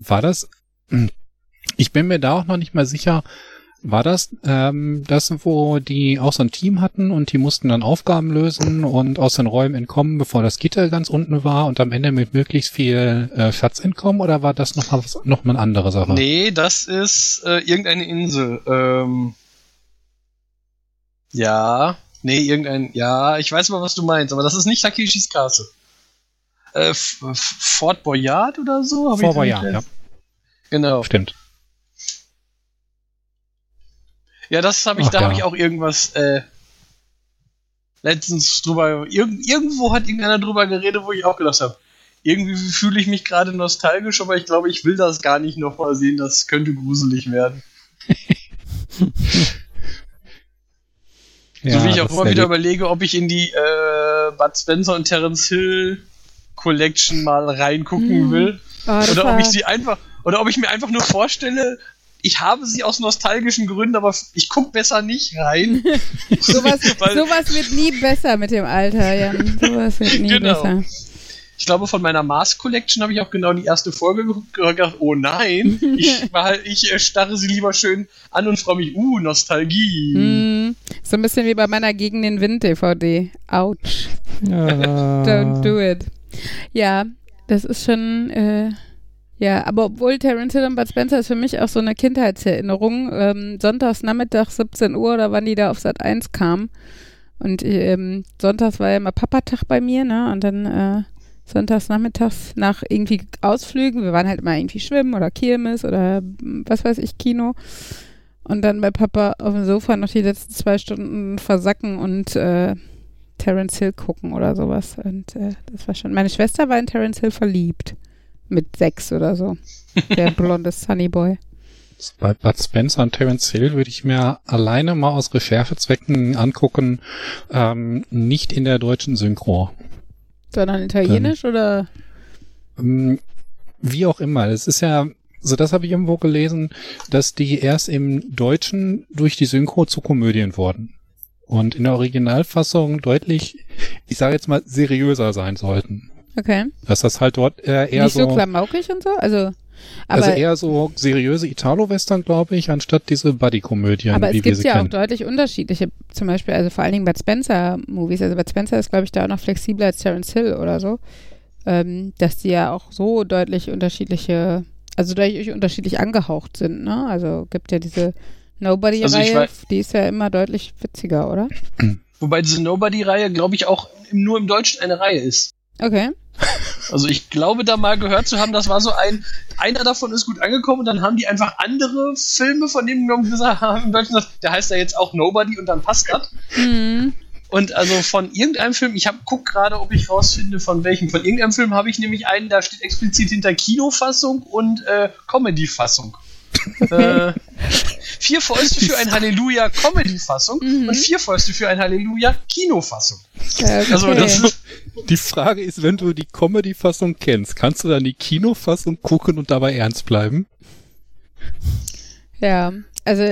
War das? Ich bin mir da auch noch nicht mal sicher, war das ähm, das, wo die auch so ein Team hatten und die mussten dann Aufgaben lösen und aus den Räumen entkommen, bevor das Gitter ganz unten war und am Ende mit möglichst viel äh, Schatz entkommen oder war das noch mal, was, noch mal eine andere Sache? Nee, das ist äh, irgendeine Insel. Ähm, ja, nee, irgendein, ja, ich weiß mal, was du meinst, aber das ist nicht Takeshis Castle. Äh, Fort Boyard oder so? Fort Boyard, ja. Genau. Stimmt. Ja, das habe ich, Ach, da ja. habe ich auch irgendwas äh, letztens drüber. Irg irgendwo hat irgendeiner drüber geredet, wo ich auch gedacht habe. Irgendwie fühle ich mich gerade nostalgisch, aber ich glaube, ich will das gar nicht nochmal sehen. Das könnte gruselig werden. ja, so wie ich auch immer wieder überlege, ob ich in die äh, Bud Spencer und Terence Hill Collection mal reingucken hm. will. Oh, oder ob ich sie einfach, oder ob ich mir einfach nur vorstelle, ich habe sie aus nostalgischen Gründen, aber ich gucke besser nicht rein. sowas, sowas wird nie besser mit dem Alter, Jan. Sowas wird nie genau. besser. Ich glaube, von meiner Mars Collection habe ich auch genau die erste Folge geguckt und gedacht, oh nein, ich, ich starre sie lieber schön an und freue mich, uh, Nostalgie. Mm, so ein bisschen wie bei meiner Gegen den Wind DVD. Autsch. Ja. Don't do it. Ja, das ist schon, äh, ja, aber obwohl Terence Hill und Bud Spencer ist für mich auch so eine Kindheitserinnerung. Ähm, sonntags Nachmittag 17 Uhr oder wann die da auf Sat 1 kam. Und ähm, sonntags war ja immer Papatag bei mir, ne? Und dann äh, sonntags nachmittags nach irgendwie Ausflügen. Wir waren halt immer irgendwie schwimmen oder Kirmes oder hm, was weiß ich, Kino. Und dann bei Papa auf dem Sofa noch die letzten zwei Stunden versacken und äh, Terence Hill gucken oder sowas. Und äh, das war schon. Meine Schwester war in Terence Hill verliebt mit sechs oder so. Der blonde Sunnyboy. Bei Bud Spencer und Terence Hill würde ich mir alleine mal aus Recherchezwecken angucken, ähm, nicht in der deutschen Synchro. Sondern italienisch Dann, oder? Ähm, wie auch immer. Es ist ja, so das habe ich irgendwo gelesen, dass die erst im Deutschen durch die Synchro zu Komödien wurden. Und in der Originalfassung deutlich, ich sage jetzt mal, seriöser sein sollten. Okay. Dass das halt dort äh, eher Nicht so. so klamaukig und so? Also. also eher so seriöse Italo-Western, glaube ich, anstatt diese Buddy-Komödien, aber wie wir sie ja kennen. Aber es gibt ja auch deutlich unterschiedliche, zum Beispiel, also vor allen Dingen Bud Spencer-Movies. Also Bud Spencer ist, glaube ich, da auch noch flexibler als Terence Hill oder so. Ähm, dass die ja auch so deutlich unterschiedliche, also deutlich unterschiedlich angehaucht sind, ne? Also gibt ja diese Nobody-Reihe, also die ist ja immer deutlich witziger, oder? Wobei diese Nobody-Reihe, glaube ich, auch nur im Deutschen eine Reihe ist. Okay. Also ich glaube da mal gehört zu haben, das war so ein, einer davon ist gut angekommen und dann haben die einfach andere Filme von dem genommen gesagt haben, der heißt ja jetzt auch Nobody und dann passt das. Mhm. Und also von irgendeinem Film, ich hab, guck gerade, ob ich rausfinde, von welchem. Von irgendeinem Film habe ich nämlich einen, da steht explizit hinter Kinofassung und äh, Comedy-Fassung. äh, vier Fäuste für ein Halleluja Comedy-Fassung mhm. und vier Fäuste für ein Halleluja Kinofassung. Okay. Also das, die Frage ist, wenn du die Comedy-Fassung kennst, kannst du dann die Kinofassung gucken und dabei ernst bleiben? Ja, also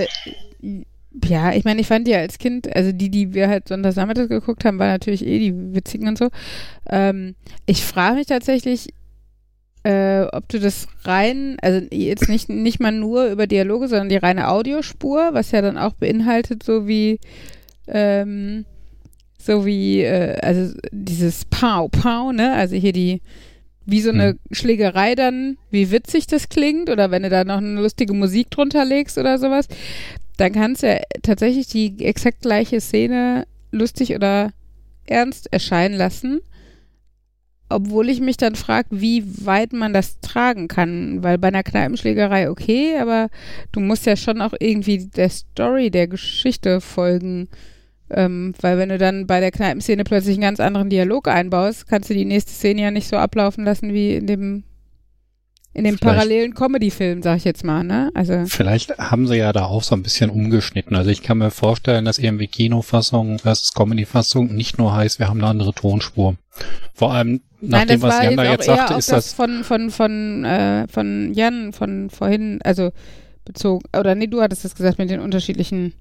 ja, ich meine, ich fand die als Kind, also die, die wir halt sonntagsnachmittags geguckt haben, waren natürlich eh die witzigen und so. Ähm, ich frage mich tatsächlich, äh, ob du das rein, also jetzt nicht, nicht mal nur über Dialoge, sondern die reine Audiospur, was ja dann auch beinhaltet, so wie, ähm, so wie, äh, also dieses Pow, Pow, ne? Also hier die, wie so eine hm. Schlägerei dann, wie witzig das klingt, oder wenn du da noch eine lustige Musik drunter legst oder sowas, dann kannst du ja tatsächlich die exakt gleiche Szene lustig oder ernst erscheinen lassen obwohl ich mich dann frage, wie weit man das tragen kann, weil bei einer Kneipenschlägerei okay, aber du musst ja schon auch irgendwie der Story, der Geschichte folgen, ähm, weil wenn du dann bei der Kneipenszene plötzlich einen ganz anderen Dialog einbaust, kannst du die nächste Szene ja nicht so ablaufen lassen wie in dem in dem vielleicht, parallelen Comedy-Film, sag ich jetzt mal, ne? Also. Vielleicht haben sie ja da auch so ein bisschen umgeschnitten. Also ich kann mir vorstellen, dass irgendwie Kinofassung versus Comedy-Fassung nicht nur heißt, wir haben eine andere Tonspur. Vor allem nach Nein, dem, was Jan da jetzt sagte, ist das, das von, von, von, äh, von Jan von vorhin, also bezogen, oder nee, du hattest das gesagt mit den unterschiedlichen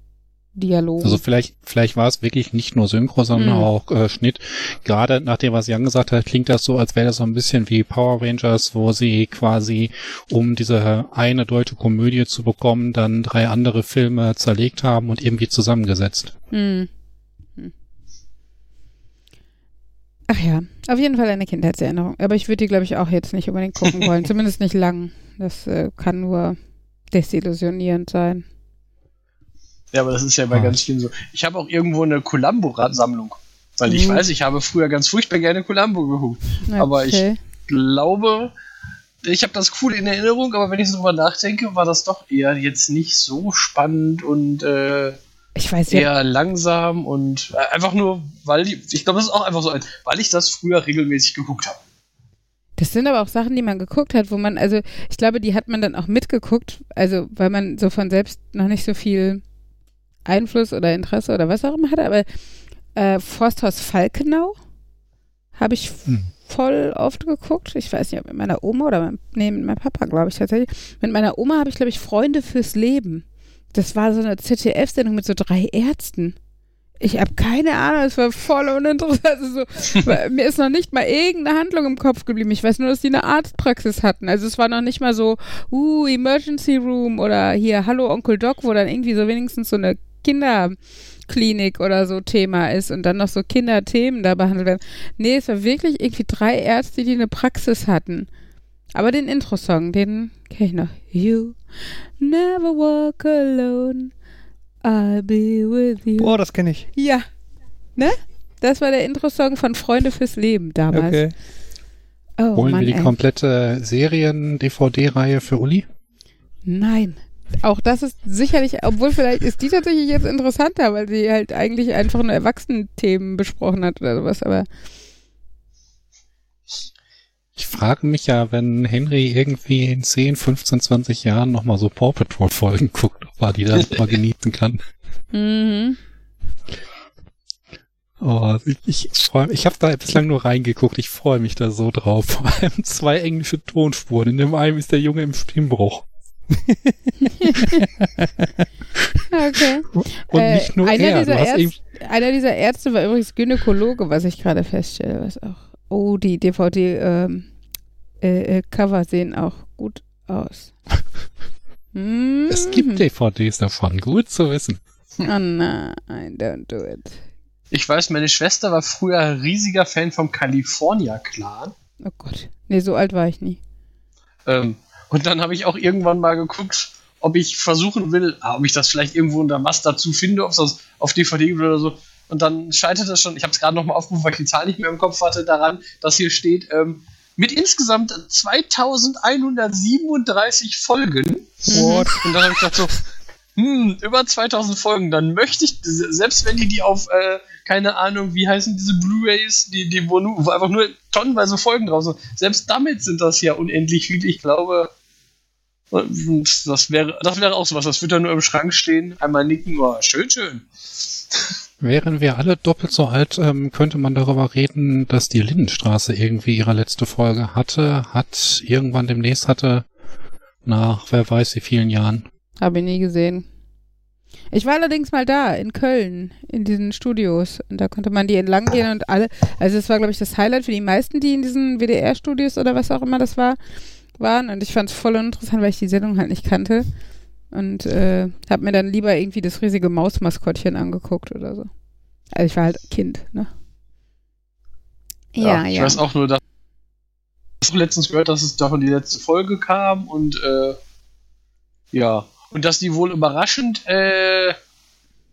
Dialogen. Also vielleicht, vielleicht war es wirklich nicht nur Synchro, sondern mhm. auch äh, Schnitt. Gerade nach dem, was Jan gesagt hat, klingt das so, als wäre das so ein bisschen wie Power Rangers, wo sie quasi, um diese eine deutsche Komödie zu bekommen, dann drei andere Filme zerlegt haben und irgendwie zusammengesetzt. Mhm. Ach ja, auf jeden Fall eine Kindheitserinnerung. Aber ich würde die, glaube ich, auch jetzt nicht unbedingt gucken wollen. Zumindest nicht lang. Das äh, kann nur desillusionierend sein. Ja, aber das ist ja bei ah. ganz vielen so. Ich habe auch irgendwo eine Columbo-Sammlung. Weil ich mhm. weiß, ich habe früher ganz furchtbar gerne Columbo geguckt. Okay. Aber ich glaube, ich habe das cool in Erinnerung, aber wenn ich so drüber nachdenke, war das doch eher jetzt nicht so spannend und äh, ich weiß eher ja. langsam und äh, einfach nur, weil die, ich glaube, das ist auch einfach so ein, weil ich das früher regelmäßig geguckt habe. Das sind aber auch Sachen, die man geguckt hat, wo man, also ich glaube, die hat man dann auch mitgeguckt, also weil man so von selbst noch nicht so viel Einfluss oder Interesse oder was auch immer hatte, aber äh, Forsthaus Falkenau habe ich hm. voll oft geguckt. Ich weiß nicht, ob mit meiner Oma oder mit, nee, mit meinem Papa, glaube ich tatsächlich. Mit meiner Oma habe ich, glaube ich, Freunde fürs Leben. Das war so eine ZDF-Sendung mit so drei Ärzten. Ich habe keine Ahnung, es war voll uninteressant. Also so, mir ist noch nicht mal irgendeine Handlung im Kopf geblieben. Ich weiß nur, dass die eine Arztpraxis hatten. Also es war noch nicht mal so, uh, Emergency Room oder hier Hallo Onkel Doc, wo dann irgendwie so wenigstens so eine Kinderklinik oder so Thema ist und dann noch so Kinderthemen da behandelt werden. Nee, es war wirklich irgendwie drei Ärzte, die eine Praxis hatten. Aber den Intro-Song, den kenne ich noch. You never walk alone. I'll be with you. Boah, das kenne ich. Ja. Ne? Das war der Intro-Song von Freunde fürs Leben damals. Okay. Oh, Holen Mann, wir die ey. komplette Serien-DVD-Reihe für Uli? Nein. Auch das ist sicherlich, obwohl vielleicht ist die tatsächlich jetzt interessanter, weil sie halt eigentlich einfach nur Erwachsenen-Themen besprochen hat oder sowas, aber. Ich frage mich ja, wenn Henry irgendwie in 10, 15, 20 Jahren nochmal so Paw Patrol Folgen guckt, ob er die dann mal genießen kann. Mhm. Oh, ich, ich freue mich. Ich habe da bislang nur reingeguckt. Ich freue mich da so drauf. Vor allem zwei englische Tonspuren. In dem einen ist der Junge im Stimmbruch. Okay. Und äh, nicht nur einer er. Dieser Ärzte, einer dieser Ärzte war übrigens Gynäkologe, was ich gerade feststelle. Was auch. Oh, die DVD ähm, äh, äh, Cover sehen auch gut aus. mm Es gibt DVDs davon, gut zu wissen. Oh nein, don't do it. Ich weiß, meine Schwester war früher ein riesiger Fan vom California Clan. Oh Gott. Nee, so alt war ich nie. Ähm, und dann habe ich auch irgendwann mal geguckt, ob ich versuchen will, ah, ob ich das vielleicht irgendwo unter Mast dazu finde, ob es das auf DVD oder so. Und dann scheitert das schon, ich habe es gerade nochmal aufgerufen, weil ich die Zahl nicht mehr im Kopf hatte, daran, dass hier steht, ähm, mit insgesamt 2137 Folgen. What? Und dann habe ich gedacht so, hm, über 2000 Folgen, dann möchte ich, selbst wenn die die auf, äh, keine Ahnung, wie heißen diese Blu-Rays, die, die wo, nur, wo einfach nur tonnenweise Folgen drauf sind, selbst damit sind das ja unendlich viel. Ich glaube, das wäre, das wäre auch sowas. Das wird dann nur im Schrank stehen, einmal nicken, oh, schön, schön. Wären wir alle doppelt so alt, ähm, könnte man darüber reden, dass die Lindenstraße irgendwie ihre letzte Folge hatte, hat irgendwann demnächst hatte, nach wer weiß wie vielen Jahren. Habe ich nie gesehen. Ich war allerdings mal da, in Köln, in diesen Studios. Und da konnte man die entlang gehen und alle, also es war, glaube ich, das Highlight für die meisten, die in diesen WDR-Studios oder was auch immer das war, waren. Und ich fand es voll interessant, weil ich die Sendung halt nicht kannte. Und äh, habe mir dann lieber irgendwie das riesige Mausmaskottchen angeguckt oder so. Also ich war halt Kind, ne? Ja, ja. Ich ja. weiß auch nur, dass ich letztens gehört, dass es davon die letzte Folge kam und äh, ja. Und dass die wohl überraschend äh,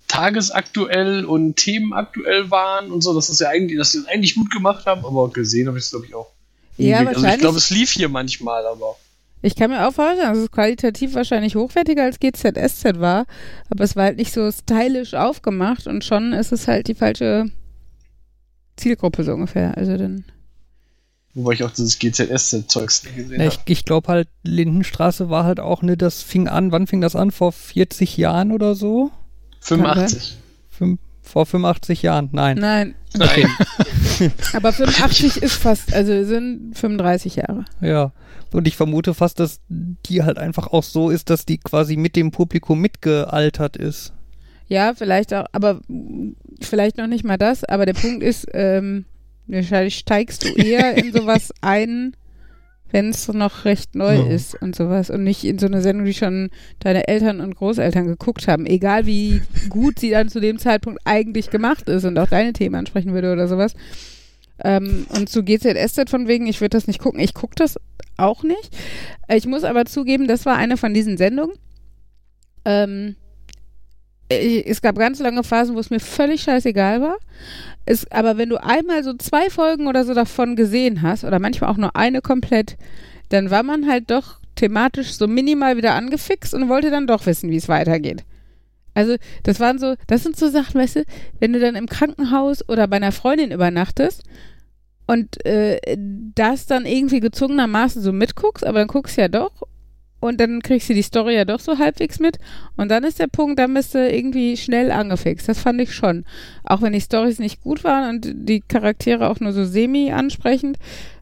tagesaktuell und themenaktuell waren und so, dass das ja eigentlich, dass sie das eigentlich gut gemacht haben, aber gesehen habe ich es, glaube ich, auch. Ja, also ich glaube, es lief hier manchmal, aber. Ich kann mir auch vorstellen, dass es qualitativ wahrscheinlich hochwertiger als GZSZ war, aber es war halt nicht so stylisch aufgemacht und schon ist es halt die falsche Zielgruppe so ungefähr. Also dann. Wobei ich auch dieses GZSZ-Zeugs gesehen habe. Ich, ich glaube halt, Lindenstraße war halt auch, ne, das fing an, wann fing das an? Vor 40 Jahren oder so? 85. Fünf, vor 85 Jahren, nein. Nein. Nein. Aber 85 ist fast, also sind 35 Jahre. Ja. Und ich vermute fast, dass die halt einfach auch so ist, dass die quasi mit dem Publikum mitgealtert ist. Ja, vielleicht auch, aber vielleicht noch nicht mal das, aber der Punkt ist, ähm, wahrscheinlich steigst du eher in sowas ein, wenn es noch recht neu ja. ist und sowas und nicht in so eine Sendung, die schon deine Eltern und Großeltern geguckt haben, egal wie gut sie dann zu dem Zeitpunkt eigentlich gemacht ist und auch deine Themen ansprechen würde oder sowas. Ähm, und zu GZSZ von wegen, ich würde das nicht gucken. Ich gucke das auch nicht. Ich muss aber zugeben, das war eine von diesen Sendungen. Ähm, es gab ganz lange Phasen, wo es mir völlig scheißegal war. Es, aber wenn du einmal so zwei Folgen oder so davon gesehen hast, oder manchmal auch nur eine komplett, dann war man halt doch thematisch so minimal wieder angefixt und wollte dann doch wissen, wie es weitergeht. Also, das waren so, das sind so Sachen, weißt du, wenn du dann im Krankenhaus oder bei einer Freundin übernachtest und äh, das dann irgendwie gezwungenermaßen so mitguckst, aber dann guckst du ja doch und dann kriegst du die Story ja doch so halbwegs mit. Und dann ist der Punkt, da bist du irgendwie schnell angefixt. Das fand ich schon. Auch wenn die Storys nicht gut waren und die Charaktere auch nur so semi ansprechend.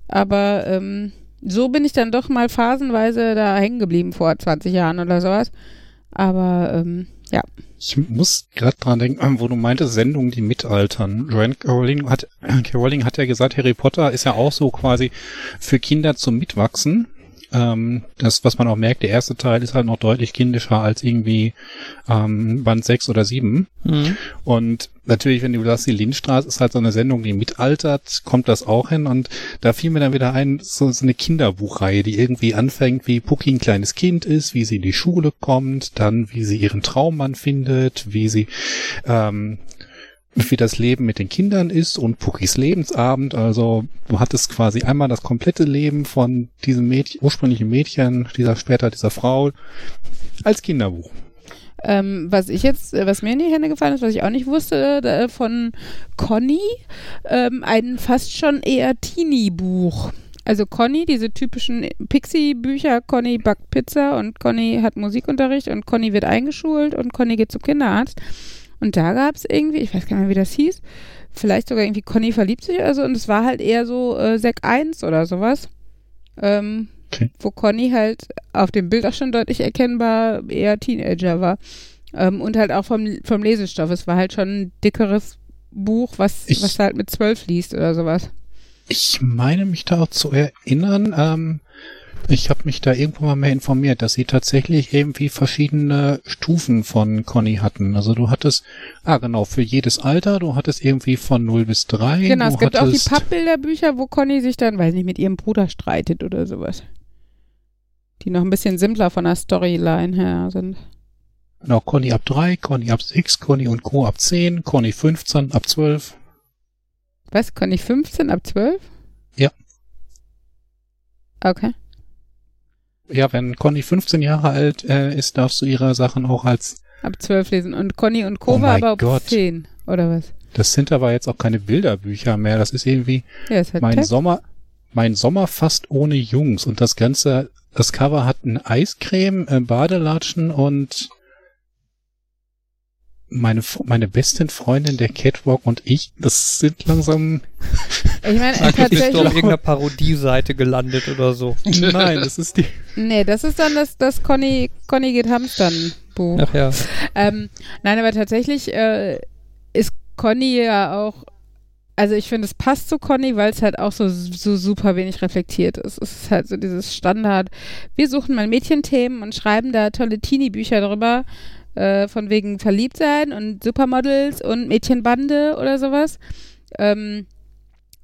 Aber ähm, so bin ich dann doch mal phasenweise da hängen geblieben vor 20 Jahren oder sowas. Aber ähm, ja. Ich muss gerade dran denken, wo du meintest, Sendungen, die mitaltern. Joanne Caroling hat, Caroling hat ja gesagt, Harry Potter ist ja auch so quasi für Kinder zum Mitwachsen. Ähm, das, was man auch merkt, der erste Teil ist halt noch deutlich kindischer als irgendwie ähm, Band 6 oder 7. Mhm. Und natürlich, wenn du sagst, die Lindstraße ist halt so eine Sendung, die mitaltert, kommt das auch hin. Und da fiel mir dann wieder ein, so, so eine Kinderbuchreihe, die irgendwie anfängt, wie Pucki ein kleines Kind ist, wie sie in die Schule kommt, dann wie sie ihren Traummann findet, wie sie ähm, wie das Leben mit den Kindern ist und Pukis Lebensabend. Also du hattest quasi einmal das komplette Leben von diesem Mädchen, ursprünglichen Mädchen, dieser später dieser Frau als Kinderbuch. Ähm, was ich jetzt, äh, was mir in die Hände gefallen ist, was ich auch nicht wusste, äh, von Conny, ähm, ein fast schon eher Teenie-Buch. Also Conny, diese typischen Pixie-Bücher, Conny backt Pizza und Conny hat Musikunterricht und Conny wird eingeschult und Conny geht zum Kinderarzt. Und da gab es irgendwie, ich weiß gar nicht mehr, wie das hieß, vielleicht sogar irgendwie Conny verliebt sich oder so. Und es war halt eher so äh, Sek 1 oder sowas. Ähm, okay. Wo Conny halt auf dem Bild auch schon deutlich erkennbar eher Teenager war. Ähm, und halt auch vom, vom Lesestoff. Es war halt schon ein dickeres Buch, was, ich, was halt mit zwölf liest oder sowas. Ich meine mich da auch zu erinnern, ähm, ich habe mich da irgendwo mal mehr informiert, dass sie tatsächlich irgendwie verschiedene Stufen von Conny hatten. Also du hattest, ah genau, für jedes Alter, du hattest irgendwie von 0 bis 3. Genau, es gibt auch die Pappbilderbücher, wo Conny sich dann, weiß nicht, mit ihrem Bruder streitet oder sowas. Die noch ein bisschen simpler von der Storyline her sind. Genau, Conny ab 3, Conny ab 6, Conny und Co. ab 10, Conny 15 ab 12. Was, Conny 15 ab 12? Ja. Okay. Ja, wenn Conny 15 Jahre alt äh, ist, darfst du ihre Sachen auch als ab 12 lesen. Und Conny und Co. Oh war aber ab Gott. 10, oder was? Das sind aber jetzt auch keine Bilderbücher mehr. Das ist irgendwie ja, ist halt mein Text. Sommer, mein Sommer fast ohne Jungs. Und das Ganze, das Cover hat ein Eiscreme, äh, Badelatschen und meine, meine besten Freundin, der Catwalk und ich, das sind langsam. Ich meine, tatsächlich. bist du auf irgendeiner Parodie-Seite gelandet oder so. Nein, das ist die. Nee, das ist dann das, das Conny, Conny geht hamstern Buch. Ach ja. Ähm, nein, aber tatsächlich äh, ist Conny ja auch. Also ich finde, es passt zu Conny, weil es halt auch so, so super wenig reflektiert ist. Es ist halt so dieses Standard. Wir suchen mal Mädchenthemen und schreiben da tolle Teenie-Bücher drüber äh, von wegen verliebt sein und Supermodels und Mädchenbande oder sowas. Ähm,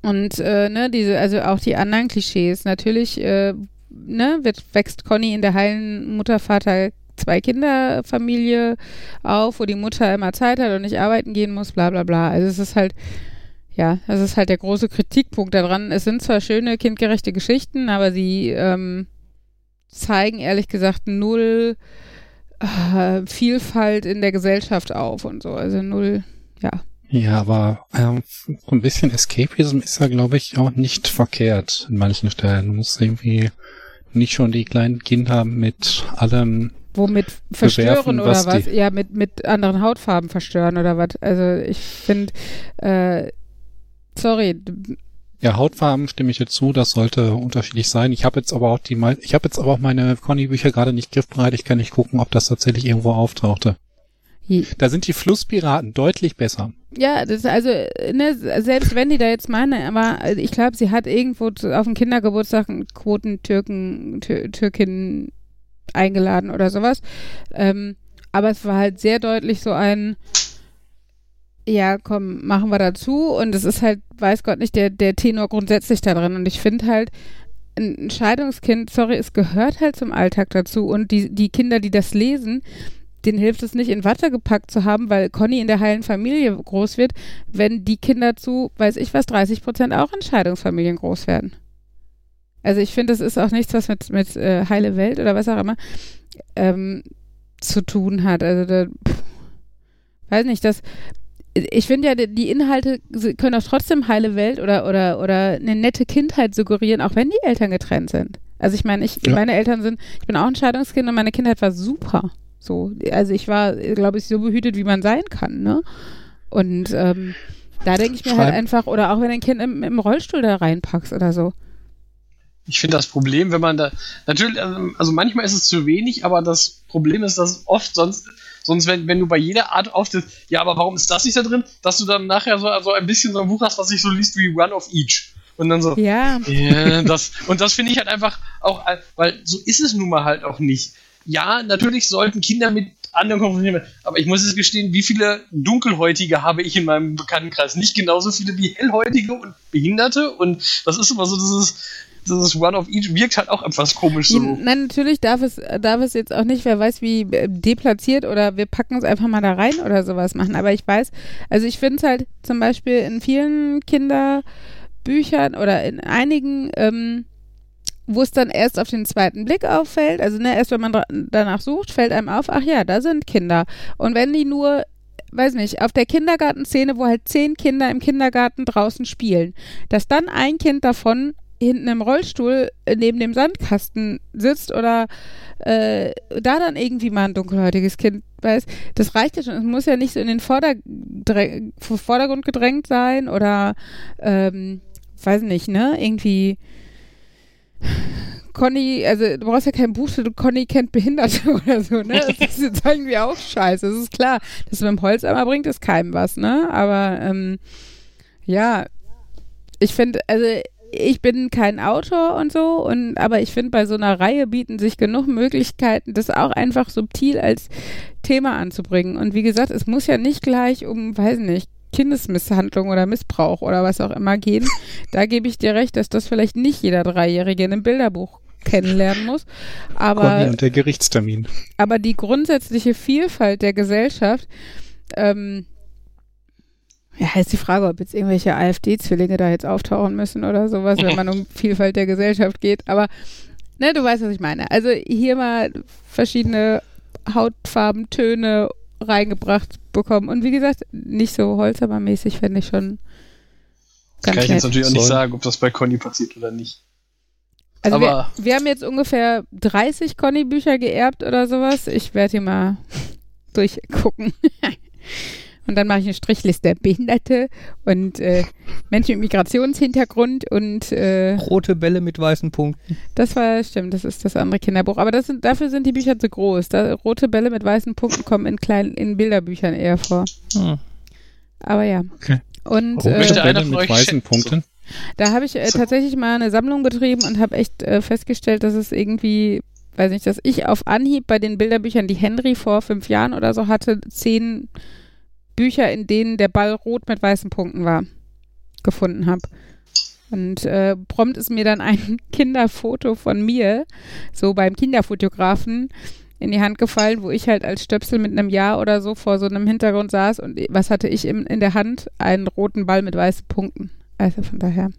und äh, ne, diese, also auch die anderen Klischees. Natürlich, äh, ne, wird, wächst Conny in der heilen Mutter-Vater Zwei-Kinder-Familie auf, wo die Mutter immer Zeit hat und nicht arbeiten gehen muss, bla bla bla. Also es ist halt, ja, das ist halt der große Kritikpunkt daran. Es sind zwar schöne, kindgerechte Geschichten, aber sie ähm, zeigen ehrlich gesagt null äh, Vielfalt in der Gesellschaft auf und so. Also null, ja. Ja, aber ähm, ein bisschen Escapism ist ja, glaube ich, auch nicht verkehrt in manchen Stellen. Du musst irgendwie nicht schon die kleinen Kinder mit allem Womit verstören oder was? was? Ja, mit, mit anderen Hautfarben verstören oder was? Also ich finde, äh, sorry. Ja, Hautfarben stimme ich jetzt zu, das sollte unterschiedlich sein. Ich habe jetzt aber auch die ich habe jetzt aber auch meine Conny-Bücher gerade nicht griffbereit. Ich kann nicht gucken, ob das tatsächlich irgendwo auftauchte. Da sind die Flusspiraten deutlich besser. Ja, das also, ne, selbst wenn die da jetzt meine, aber ich glaube, sie hat irgendwo auf dem Kindergeburtstag einen Quoten-Türken, Türkin eingeladen oder sowas. Ähm, aber es war halt sehr deutlich so ein, ja, komm, machen wir dazu. Und es ist halt, weiß Gott nicht, der, der Tenor grundsätzlich da drin. Und ich finde halt, ein Scheidungskind, sorry, es gehört halt zum Alltag dazu. Und die, die Kinder, die das lesen, denen hilft es nicht in Watte gepackt zu haben, weil Conny in der heilen Familie groß wird, wenn die Kinder zu, weiß ich was, 30 Prozent auch in Scheidungsfamilien groß werden. Also ich finde, das ist auch nichts, was mit, mit äh, heile Welt oder was auch immer ähm, zu tun hat. Also da, pff, weiß nicht, das ich finde ja, die Inhalte können auch trotzdem heile Welt oder, oder, oder eine nette Kindheit suggerieren, auch wenn die Eltern getrennt sind. Also ich meine, ich, ja. meine Eltern sind, ich bin auch ein Scheidungskind und meine Kindheit war super. So, also ich war, glaube ich, so behütet, wie man sein kann, ne? Und ähm, da denke ich mir halt einfach, oder auch wenn ein Kind im, im Rollstuhl da reinpackst oder so. Ich finde das Problem, wenn man da, natürlich, ähm, also manchmal ist es zu wenig, aber das Problem ist, dass oft sonst, sonst wenn, wenn du bei jeder Art auftrittst, ja, aber warum ist das nicht da drin, dass du dann nachher so also ein bisschen so ein Buch hast, was sich so liest wie One of Each. Und dann so, ja, yeah, das, und das finde ich halt einfach auch, weil so ist es nun mal halt auch nicht ja, natürlich sollten Kinder mit anderen konfrontiert werden, aber ich muss es gestehen, wie viele Dunkelhäutige habe ich in meinem Bekanntenkreis? Nicht genauso viele wie Hellhäutige und Behinderte und das ist immer so, das ist dieses One of Each wirkt halt auch etwas komisch so. Nein, natürlich darf es, darf es jetzt auch nicht, wer weiß wie äh, deplatziert oder wir packen es einfach mal da rein oder sowas machen. Aber ich weiß, also ich finde es halt zum Beispiel in vielen Kinderbüchern oder in einigen ähm, wo es dann erst auf den zweiten Blick auffällt, also ne, erst wenn man danach sucht, fällt einem auf, ach ja, da sind Kinder. Und wenn die nur, weiß nicht, auf der Kindergartenszene, wo halt zehn Kinder im Kindergarten draußen spielen, dass dann ein Kind davon hinten im Rollstuhl neben dem Sandkasten sitzt oder äh, da dann irgendwie mal ein dunkelhäutiges Kind weiß, das reicht ja schon. Es muss ja nicht so in den Vordergrund gedrängt sein oder ähm, weiß nicht, ne? Irgendwie Conny, also du brauchst ja kein Buch, Conny kennt Behinderte oder so, ne? Das ist jetzt irgendwie auch scheiße. Das ist klar, dass mit dem Holzeimer bringt, ist keinem was, ne? Aber ähm, ja, ich finde, also ich bin kein Autor und so, und aber ich finde, bei so einer Reihe bieten sich genug Möglichkeiten, das auch einfach subtil als Thema anzubringen. Und wie gesagt, es muss ja nicht gleich um, weiß nicht, Kindesmisshandlung oder Missbrauch oder was auch immer gehen, da gebe ich dir recht, dass das vielleicht nicht jeder Dreijährige in einem Bilderbuch kennenlernen muss. Aber, und der Gerichtstermin. Aber die grundsätzliche Vielfalt der Gesellschaft, ähm, ja, ist die Frage, ob jetzt irgendwelche AfD-Zwillinge da jetzt auftauchen müssen oder sowas, wenn man um Vielfalt der Gesellschaft geht. Aber, ne, du weißt, was ich meine. Also hier mal verschiedene Hautfarben, Töne reingebracht bekommen. Und wie gesagt, nicht so Holzhammer-mäßig fände ich schon ganz Kann ich jetzt natürlich auch nicht sagen, ob das bei Conny passiert oder nicht. Also Aber wir, wir haben jetzt ungefähr 30 Conny-Bücher geerbt oder sowas. Ich werde hier mal durchgucken. Und dann mache ich eine Strichliste. Behinderte und äh, Menschen mit Migrationshintergrund und äh, Rote Bälle mit weißen Punkten. Das war, stimmt, das ist das andere Kinderbuch. Aber das sind, dafür sind die Bücher zu groß. Da, rote Bälle mit weißen Punkten kommen in kleinen, in Bilderbüchern eher vor. Hm. Aber ja. Okay. Und rote äh, Bälle mit weißen Punkten? Da habe ich äh, tatsächlich mal eine Sammlung betrieben und habe echt äh, festgestellt, dass es irgendwie weiß nicht, dass ich auf Anhieb bei den Bilderbüchern, die Henry vor fünf Jahren oder so hatte, zehn Bücher, in denen der Ball rot mit weißen Punkten war, gefunden habe. Und äh, prompt ist mir dann ein Kinderfoto von mir, so beim Kinderfotografen, in die Hand gefallen, wo ich halt als Stöpsel mit einem Jahr oder so vor so einem Hintergrund saß und was hatte ich im, in der Hand? Einen roten Ball mit weißen Punkten. Also von daher,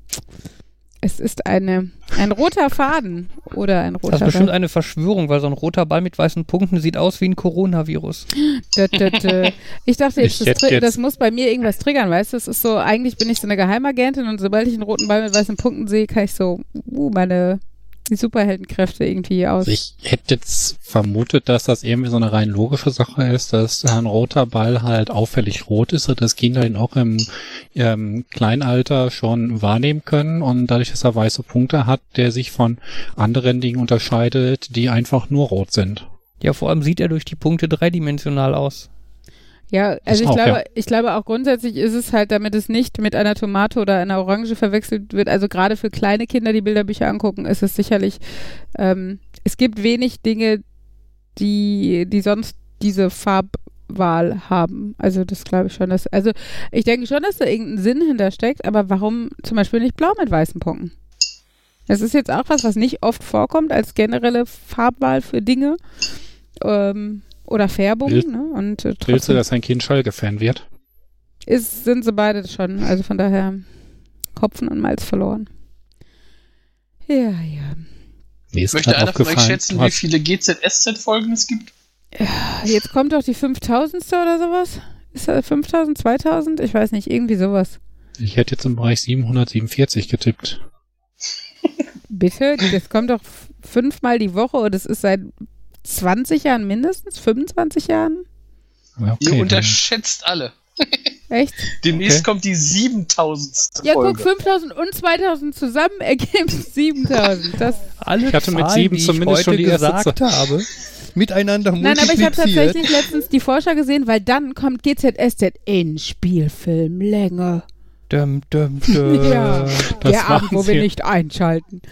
es ist eine, ein roter Faden oder ein roter Das ist bestimmt Ball. eine Verschwörung, weil so ein roter Ball mit weißen Punkten sieht aus wie ein Coronavirus. Dö, dö, dö. Ich dachte jetzt, das, jetzt, das, muss bei mir irgendwas triggern, weißt du? Das ist so, eigentlich bin ich so eine Geheimagentin und sobald ich einen roten Ball mit weißen Punkten sehe, kann ich so, uh, meine die Superheldenkräfte irgendwie aus. Ich hätte jetzt vermutet, dass das irgendwie so eine rein logische Sache ist, dass ein roter Ball halt auffällig rot ist und dass Kinder ihn auch im ähm, Kleinalter schon wahrnehmen können und dadurch, dass er weiße Punkte hat, der sich von anderen Dingen unterscheidet, die einfach nur rot sind. Ja, vor allem sieht er durch die Punkte dreidimensional aus. Ja, also ich auch, glaube, ja. ich glaube auch grundsätzlich ist es halt, damit es nicht mit einer Tomate oder einer Orange verwechselt wird. Also gerade für kleine Kinder, die Bilderbücher angucken, ist es sicherlich. Ähm, es gibt wenig Dinge, die die sonst diese Farbwahl haben. Also das glaube ich schon. Dass, also ich denke schon, dass da irgendein Sinn hintersteckt. Aber warum zum Beispiel nicht blau mit weißen Punkten? Das ist jetzt auch was, was nicht oft vorkommt als generelle Farbwahl für Dinge. Ähm, oder Färbung. Will, ne? Und, äh, willst du, dass ein Kind Schalke-Fan wird? Ist, sind sie beide schon. Also von daher Hopfen und Malz verloren. Ja, ja. Möchte einer von euch schätzen, wie viele GZSZ-Folgen es gibt? Jetzt kommt doch die 5000. oder sowas. Ist das 5000, 2000? Ich weiß nicht, irgendwie sowas. Ich hätte jetzt im Bereich 747 getippt. Bitte? Das kommt doch fünfmal die Woche und es ist seit 20 Jahren mindestens, 25 Jahren. Okay, Ihr unterschätzt alle. Echt? Demnächst okay. kommt die 7000. Ja, guck, 5000 und 2000 zusammen ergeben 7000. Das Alle ich hatte Zahlen, mit 7 zumindest schon die gesagt habe. Miteinander Nein, aber ich habe tatsächlich letztens die Forscher gesehen, weil dann kommt GZSZ in Spielfilmlänge. Dum, dum, dum. ja, der Abend, wo wir nicht einschalten.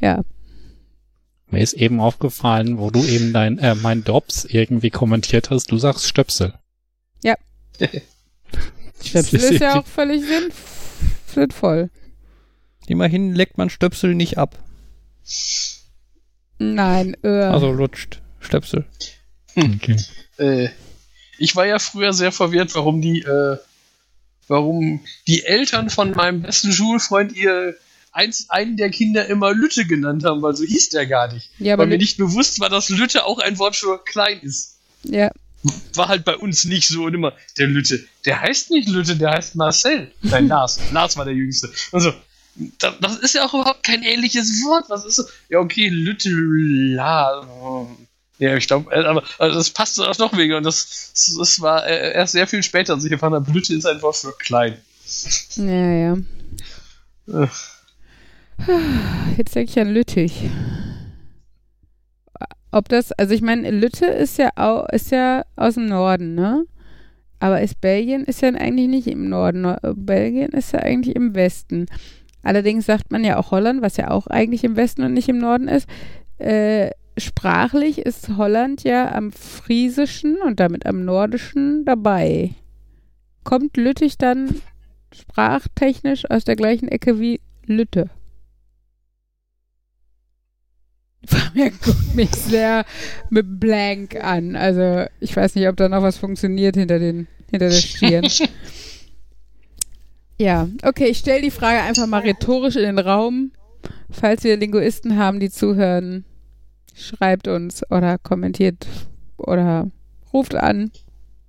Ja. Mir ist eben aufgefallen, wo du eben dein, äh, mein Dops irgendwie kommentiert hast, du sagst Stöpsel. Ja. Stöpsel ist ja auch völlig sinnvoll. Immerhin leckt man Stöpsel nicht ab. Nein, äh. Also lutscht Stöpsel. Hm. Okay. Äh, ich war ja früher sehr verwirrt, warum die, äh, warum die Eltern von meinem besten Schulfreund ihr eins, einen der Kinder immer Lütte genannt haben, weil so hieß der gar nicht. Ja, aber weil mir nicht bewusst war, dass Lütte auch ein Wort für klein ist. Ja. War halt bei uns nicht so und immer, der Lütte, der heißt nicht Lütte, der heißt Marcel. Nein, Lars. Lars war der Jüngste. Also, das, das ist ja auch überhaupt kein ähnliches Wort. Was ist so? Ja, okay, Lütte, La. Ja, ich glaube, äh, aber also das passte auch noch weniger und das, das war äh, erst sehr viel später, als ich erfahren habe, Lütte ist ein Wort für klein. Ja, ja. Äh. Jetzt denke ich an Lüttich. Ob das, also ich meine, Lütte ist ja auch, ist ja aus dem Norden, ne? Aber ist Belgien ist ja eigentlich nicht im Norden. Belgien ist ja eigentlich im Westen. Allerdings sagt man ja auch Holland, was ja auch eigentlich im Westen und nicht im Norden ist. Äh, sprachlich ist Holland ja am Friesischen und damit am Nordischen dabei. Kommt Lüttich dann sprachtechnisch aus der gleichen Ecke wie Lütte? Fabian guckt mich sehr mit Blank an. Also ich weiß nicht, ob da noch was funktioniert hinter den hinter der Stirn. ja, okay, ich stelle die Frage einfach mal rhetorisch in den Raum. Falls wir Linguisten haben, die zuhören, schreibt uns oder kommentiert oder ruft an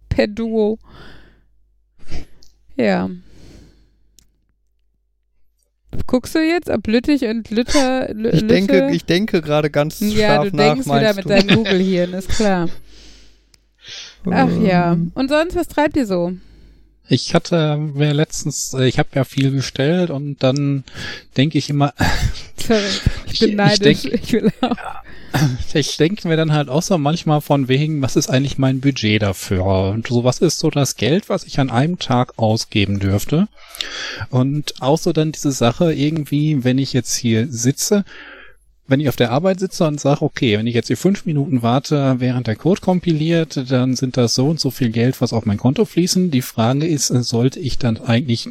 per Duo. Ja. Guckst du jetzt, ob Lüttich und Lütter. Lü ich denke, ich denke gerade ganz scharf Ja, du denkst nach, wieder mit du? deinem Google-Hirn, ist klar. Ach ja. Ähm. Und sonst, was treibt ihr so? Ich hatte mir letztens, äh, ich habe ja viel bestellt und dann denke ich immer. Sorry, ich bin neidisch. Ich, denk, ich will auch. Ich denke mir dann halt auch so manchmal von wegen, was ist eigentlich mein Budget dafür? Und so, was ist so das Geld, was ich an einem Tag ausgeben dürfte? Und auch so dann diese Sache irgendwie, wenn ich jetzt hier sitze wenn ich auf der Arbeit sitze und sage, okay, wenn ich jetzt hier fünf Minuten warte, während der Code kompiliert, dann sind das so und so viel Geld, was auf mein Konto fließen. Die Frage ist, sollte ich dann eigentlich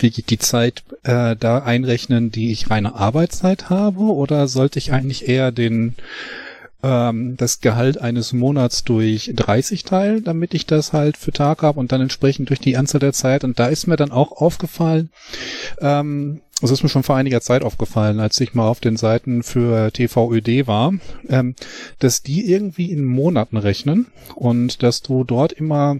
die Zeit äh, da einrechnen, die ich reine Arbeitszeit habe, oder sollte ich eigentlich eher den ähm, das Gehalt eines Monats durch 30 teilen, damit ich das halt für Tag habe und dann entsprechend durch die Anzahl der Zeit. Und da ist mir dann auch aufgefallen, ähm, es ist mir schon vor einiger Zeit aufgefallen, als ich mal auf den Seiten für TVÖD war, ähm, dass die irgendwie in Monaten rechnen und dass du dort immer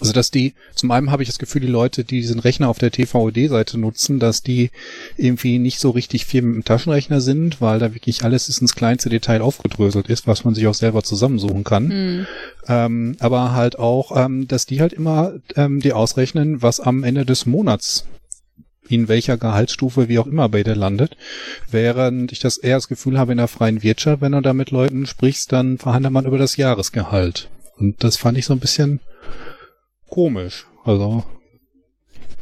also dass die, zum einen habe ich das Gefühl, die Leute, die diesen Rechner auf der TVOD-Seite nutzen, dass die irgendwie nicht so richtig viel mit dem Taschenrechner sind, weil da wirklich alles ist ins kleinste Detail aufgedröselt ist, was man sich auch selber zusammensuchen kann. Mhm. Ähm, aber halt auch, ähm, dass die halt immer ähm, die ausrechnen, was am Ende des Monats in welcher Gehaltsstufe wie auch immer bei dir landet. Während ich das eher das Gefühl habe in der freien Wirtschaft, wenn du da mit Leuten sprichst, dann verhandelt man über das Jahresgehalt. Und das fand ich so ein bisschen komisch. Also.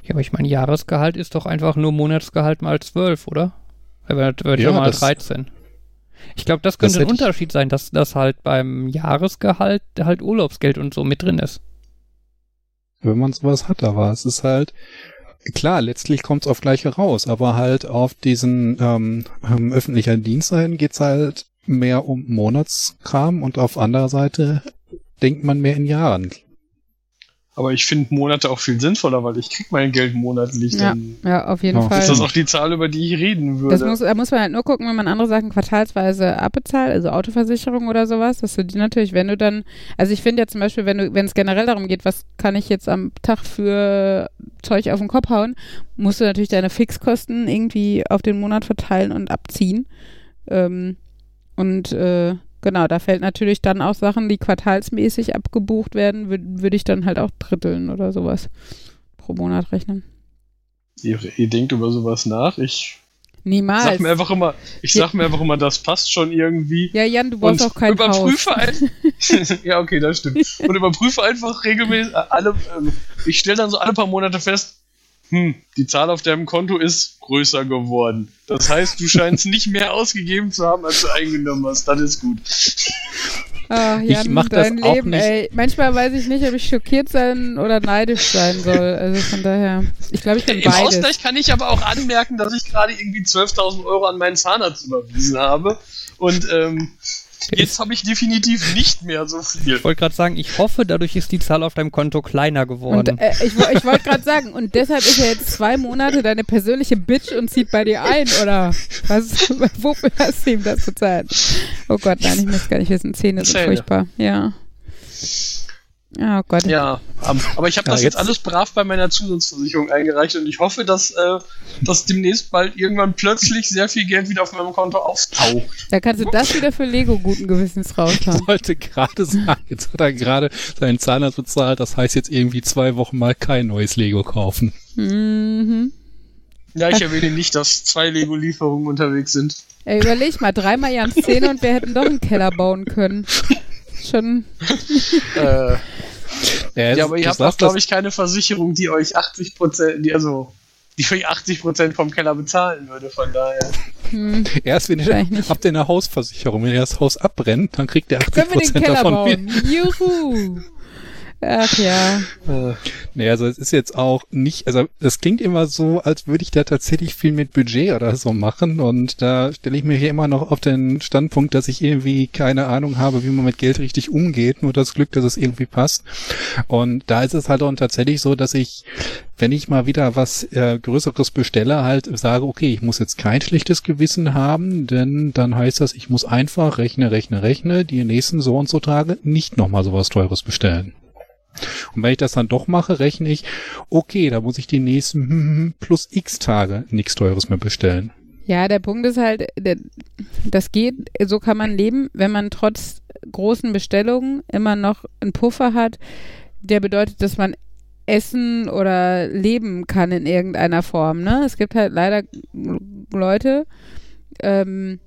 Ja, aber ich meine, Jahresgehalt ist doch einfach nur Monatsgehalt mal 12, oder? Aber das wird ja, mal 13. Ich glaube, das könnte das ein Unterschied sein, dass das halt beim Jahresgehalt halt Urlaubsgeld und so mit drin ist. Wenn man sowas hat, aber es ist halt, klar, letztlich kommt es auf gleiche raus, aber halt auf diesen ähm, ähm, öffentlichen Dienstseiten geht es halt mehr um Monatskram und auf anderer Seite denkt man mehr in Jahren. Aber ich finde Monate auch viel sinnvoller, weil ich krieg mein Geld monatlich. Ja, ja auf jeden ja. Fall. Ist das auch die Zahl, über die ich reden würde? Das muss, da muss man halt nur gucken, wenn man andere Sachen quartalsweise abbezahlt, also Autoversicherung oder sowas, dass du die natürlich, wenn du dann, also ich finde ja zum Beispiel, wenn du, wenn es generell darum geht, was kann ich jetzt am Tag für Zeug auf den Kopf hauen, musst du natürlich deine Fixkosten irgendwie auf den Monat verteilen und abziehen. Ähm, und äh, Genau, da fällt natürlich dann auch Sachen, die quartalsmäßig abgebucht werden, würde würd ich dann halt auch dritteln oder sowas pro Monat rechnen. Ihr, ihr denkt über sowas nach? Ich Niemals. Sag mir einfach immer, ich sag mir einfach immer, das passt schon irgendwie. Ja, Jan, du brauchst auch kein überprüfe Haus. Ein, ja, okay, das stimmt. Und überprüfe einfach regelmäßig alle, ähm, ich stelle dann so alle paar Monate fest, hm, die Zahl auf deinem Konto ist größer geworden. Das heißt, du scheinst nicht mehr ausgegeben zu haben, als du eingenommen hast. Das ist gut. Ach, Jan, ich mach dein das Leben, nicht. ey. Manchmal weiß ich nicht, ob ich schockiert sein oder neidisch sein soll. Also von daher, ich glaube, ich bin Im beides. Ausgleich kann ich aber auch anmerken, dass ich gerade irgendwie 12.000 Euro an meinen Zahnarzt überwiesen habe. Und ähm, Jetzt habe ich definitiv nicht mehr so viel. Ich wollte gerade sagen, ich hoffe, dadurch ist die Zahl auf deinem Konto kleiner geworden. Und, äh, ich, ich wollte gerade sagen, und deshalb ist er jetzt zwei Monate deine persönliche Bitch und zieht bei dir ein, oder was? Wofür hast du ihm das bezahlt? Oh Gott, nein, ich muss gar nicht wissen. Zähne sind furchtbar. Ja. Oh Gott. Ja, aber ich habe das ja, jetzt, jetzt, alles brav bei meiner Zusatzversicherung eingereicht und ich hoffe, dass, äh, dass demnächst bald irgendwann plötzlich sehr viel Geld wieder auf meinem Konto auftaucht. Da kannst du das wieder für Lego guten Gewissens raushauen. Ich wollte gerade sagen, jetzt hat er gerade seinen Zahnarzt bezahlt, das heißt jetzt irgendwie zwei Wochen mal kein neues Lego kaufen. Mhm. Ja, ich erwähne nicht, dass zwei Lego-Lieferungen unterwegs sind. Ey, überleg mal, dreimal Jans Zähne und wir hätten doch einen Keller bauen können schon. äh, ja, ja, aber ihr habt auch, glaube ich, keine Versicherung, die euch 80 Prozent, die also die euch 80 Prozent vom Keller bezahlen würde, von daher. Hm. Erst wenn ihr, habt ihr eine Hausversicherung, wenn ihr das Haus abbrennt, dann kriegt ihr 80 Prozent davon. Bauen. Juhu! Ach ja. Äh, naja, also es ist jetzt auch nicht, also das klingt immer so, als würde ich da tatsächlich viel mit Budget oder so machen und da stelle ich mir hier immer noch auf den Standpunkt, dass ich irgendwie keine Ahnung habe, wie man mit Geld richtig umgeht, nur das Glück, dass es irgendwie passt. Und da ist es halt auch tatsächlich so, dass ich, wenn ich mal wieder was äh, Größeres bestelle, halt sage, okay, ich muss jetzt kein schlechtes Gewissen haben, denn dann heißt das, ich muss einfach rechne, rechne, rechne, die nächsten so und so Tage nicht nochmal sowas Teures bestellen. Und wenn ich das dann doch mache, rechne ich, okay, da muss ich die nächsten hm, hm, hm, plus x Tage nichts Teures mehr bestellen. Ja, der Punkt ist halt, das geht, so kann man leben, wenn man trotz großen Bestellungen immer noch einen Puffer hat, der bedeutet, dass man essen oder leben kann in irgendeiner Form. Ne? Es gibt halt leider Leute, ähm,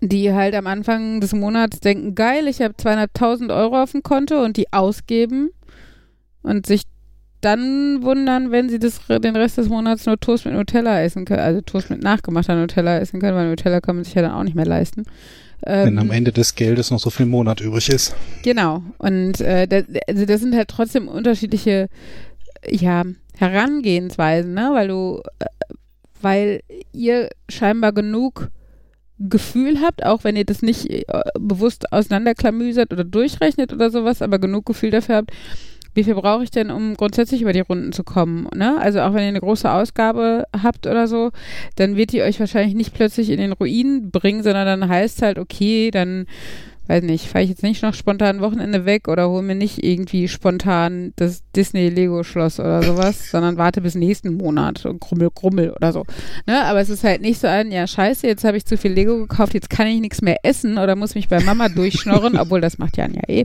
die halt am Anfang des Monats denken, geil, ich habe zweieinhalbtausend Euro auf dem Konto und die ausgeben und sich dann wundern, wenn sie das, den Rest des Monats nur Toast mit Nutella essen können, also Toast mit nachgemachter Nutella essen können, weil Nutella kann man sich ja dann auch nicht mehr leisten. Ähm, wenn am Ende des Geldes noch so viel Monat übrig ist. Genau. Und äh, das, also das sind halt trotzdem unterschiedliche ja, Herangehensweisen, ne? Weil du, äh, weil ihr scheinbar genug Gefühl habt, auch wenn ihr das nicht äh, bewusst auseinanderklamüsert oder durchrechnet oder sowas, aber genug Gefühl dafür habt, wie viel brauche ich denn, um grundsätzlich über die Runden zu kommen? Ne? Also auch wenn ihr eine große Ausgabe habt oder so, dann wird die euch wahrscheinlich nicht plötzlich in den Ruin bringen, sondern dann heißt halt, okay, dann weiß nicht, fahre ich jetzt nicht noch spontan Wochenende weg oder hole mir nicht irgendwie spontan das Disney-Lego-Schloss oder sowas, sondern warte bis nächsten Monat und grummel, grummel oder so. Ne? Aber es ist halt nicht so ein, ja scheiße, jetzt habe ich zu viel Lego gekauft, jetzt kann ich nichts mehr essen oder muss mich bei Mama durchschnorren, obwohl das macht Jan ja eh.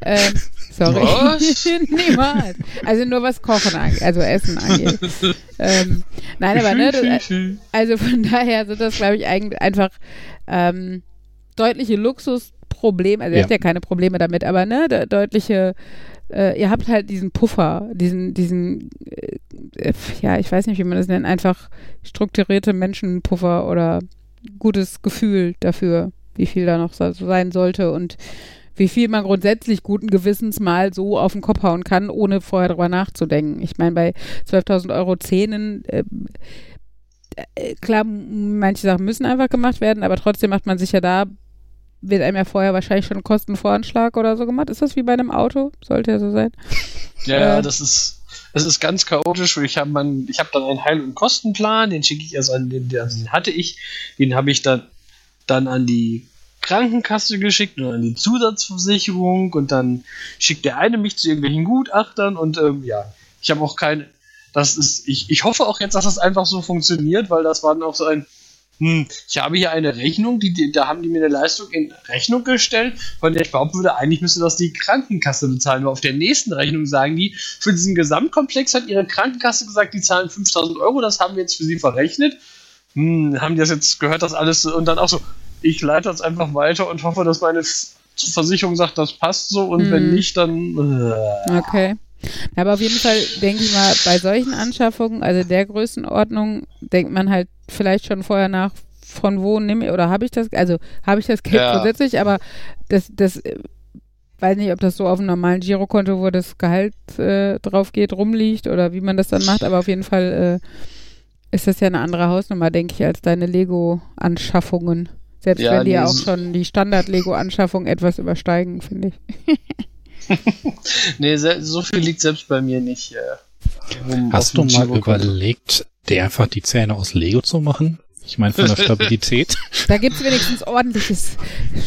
Ähm, sorry. Niemals. Also nur was Kochen angeht, also Essen angeht. ähm, nein, aber ne, das, also von daher sind das, glaube ich, eigentlich einfach ähm, deutliche Luxus Problem, also ihr habt ja keine Probleme damit, aber ne, de deutliche, äh, ihr habt halt diesen Puffer, diesen, diesen, äh, ja, ich weiß nicht, wie man das nennt, einfach strukturierte Menschenpuffer oder gutes Gefühl dafür, wie viel da noch so sein sollte und wie viel man grundsätzlich guten Gewissens mal so auf den Kopf hauen kann, ohne vorher drüber nachzudenken. Ich meine, bei 12.000 Euro Zähnen, äh, äh, klar, manche Sachen müssen einfach gemacht werden, aber trotzdem macht man sich ja da wird einem ja vorher wahrscheinlich schon ein Kostenvoranschlag oder so gemacht. Ist das wie bei einem Auto? Sollte ja so sein. Ja, äh, das ist, das ist ganz chaotisch. Ich habe hab dann einen Heil- und Kostenplan, den schicke ich erst an, den, also den hatte ich, den habe ich dann, dann an die Krankenkasse geschickt und an die Zusatzversicherung und dann schickt der eine mich zu irgendwelchen Gutachtern und ähm, ja, ich habe auch keine, das ist, ich, ich hoffe auch jetzt, dass das einfach so funktioniert, weil das war dann auch so ein, hm, ich habe hier eine Rechnung, die, die, da haben die mir eine Leistung in Rechnung gestellt, von der ich behaupten würde, eigentlich müsste das die Krankenkasse bezahlen. Weil auf der nächsten Rechnung sagen die, für diesen Gesamtkomplex hat ihre Krankenkasse gesagt, die zahlen 5000 Euro, das haben wir jetzt für sie verrechnet. Hm, haben die das jetzt gehört, das alles und dann auch so, ich leite das einfach weiter und hoffe, dass meine Versicherung sagt, das passt so und hm. wenn nicht, dann. Äh. Okay. Aber auf jeden Fall denke ich mal, bei solchen Anschaffungen, also der Größenordnung, denkt man halt vielleicht schon vorher nach, von wo nehme ich, oder habe ich das, also habe ich das Geld ja. grundsätzlich, aber das, das, äh, weiß nicht, ob das so auf einem normalen Girokonto, wo das Gehalt äh, drauf geht, rumliegt oder wie man das dann macht, aber auf jeden Fall äh, ist das ja eine andere Hausnummer, denke ich, als deine Lego-Anschaffungen. Selbst ja, wenn die ja auch schon die Standard-Lego-Anschaffung etwas übersteigen, finde ich. nee, so viel liegt selbst bei mir nicht. Äh, Hast du mal überlegt, dir einfach die Zähne aus Lego zu machen? Ich meine, von der Stabilität. Da gibt es wenigstens ordentliches,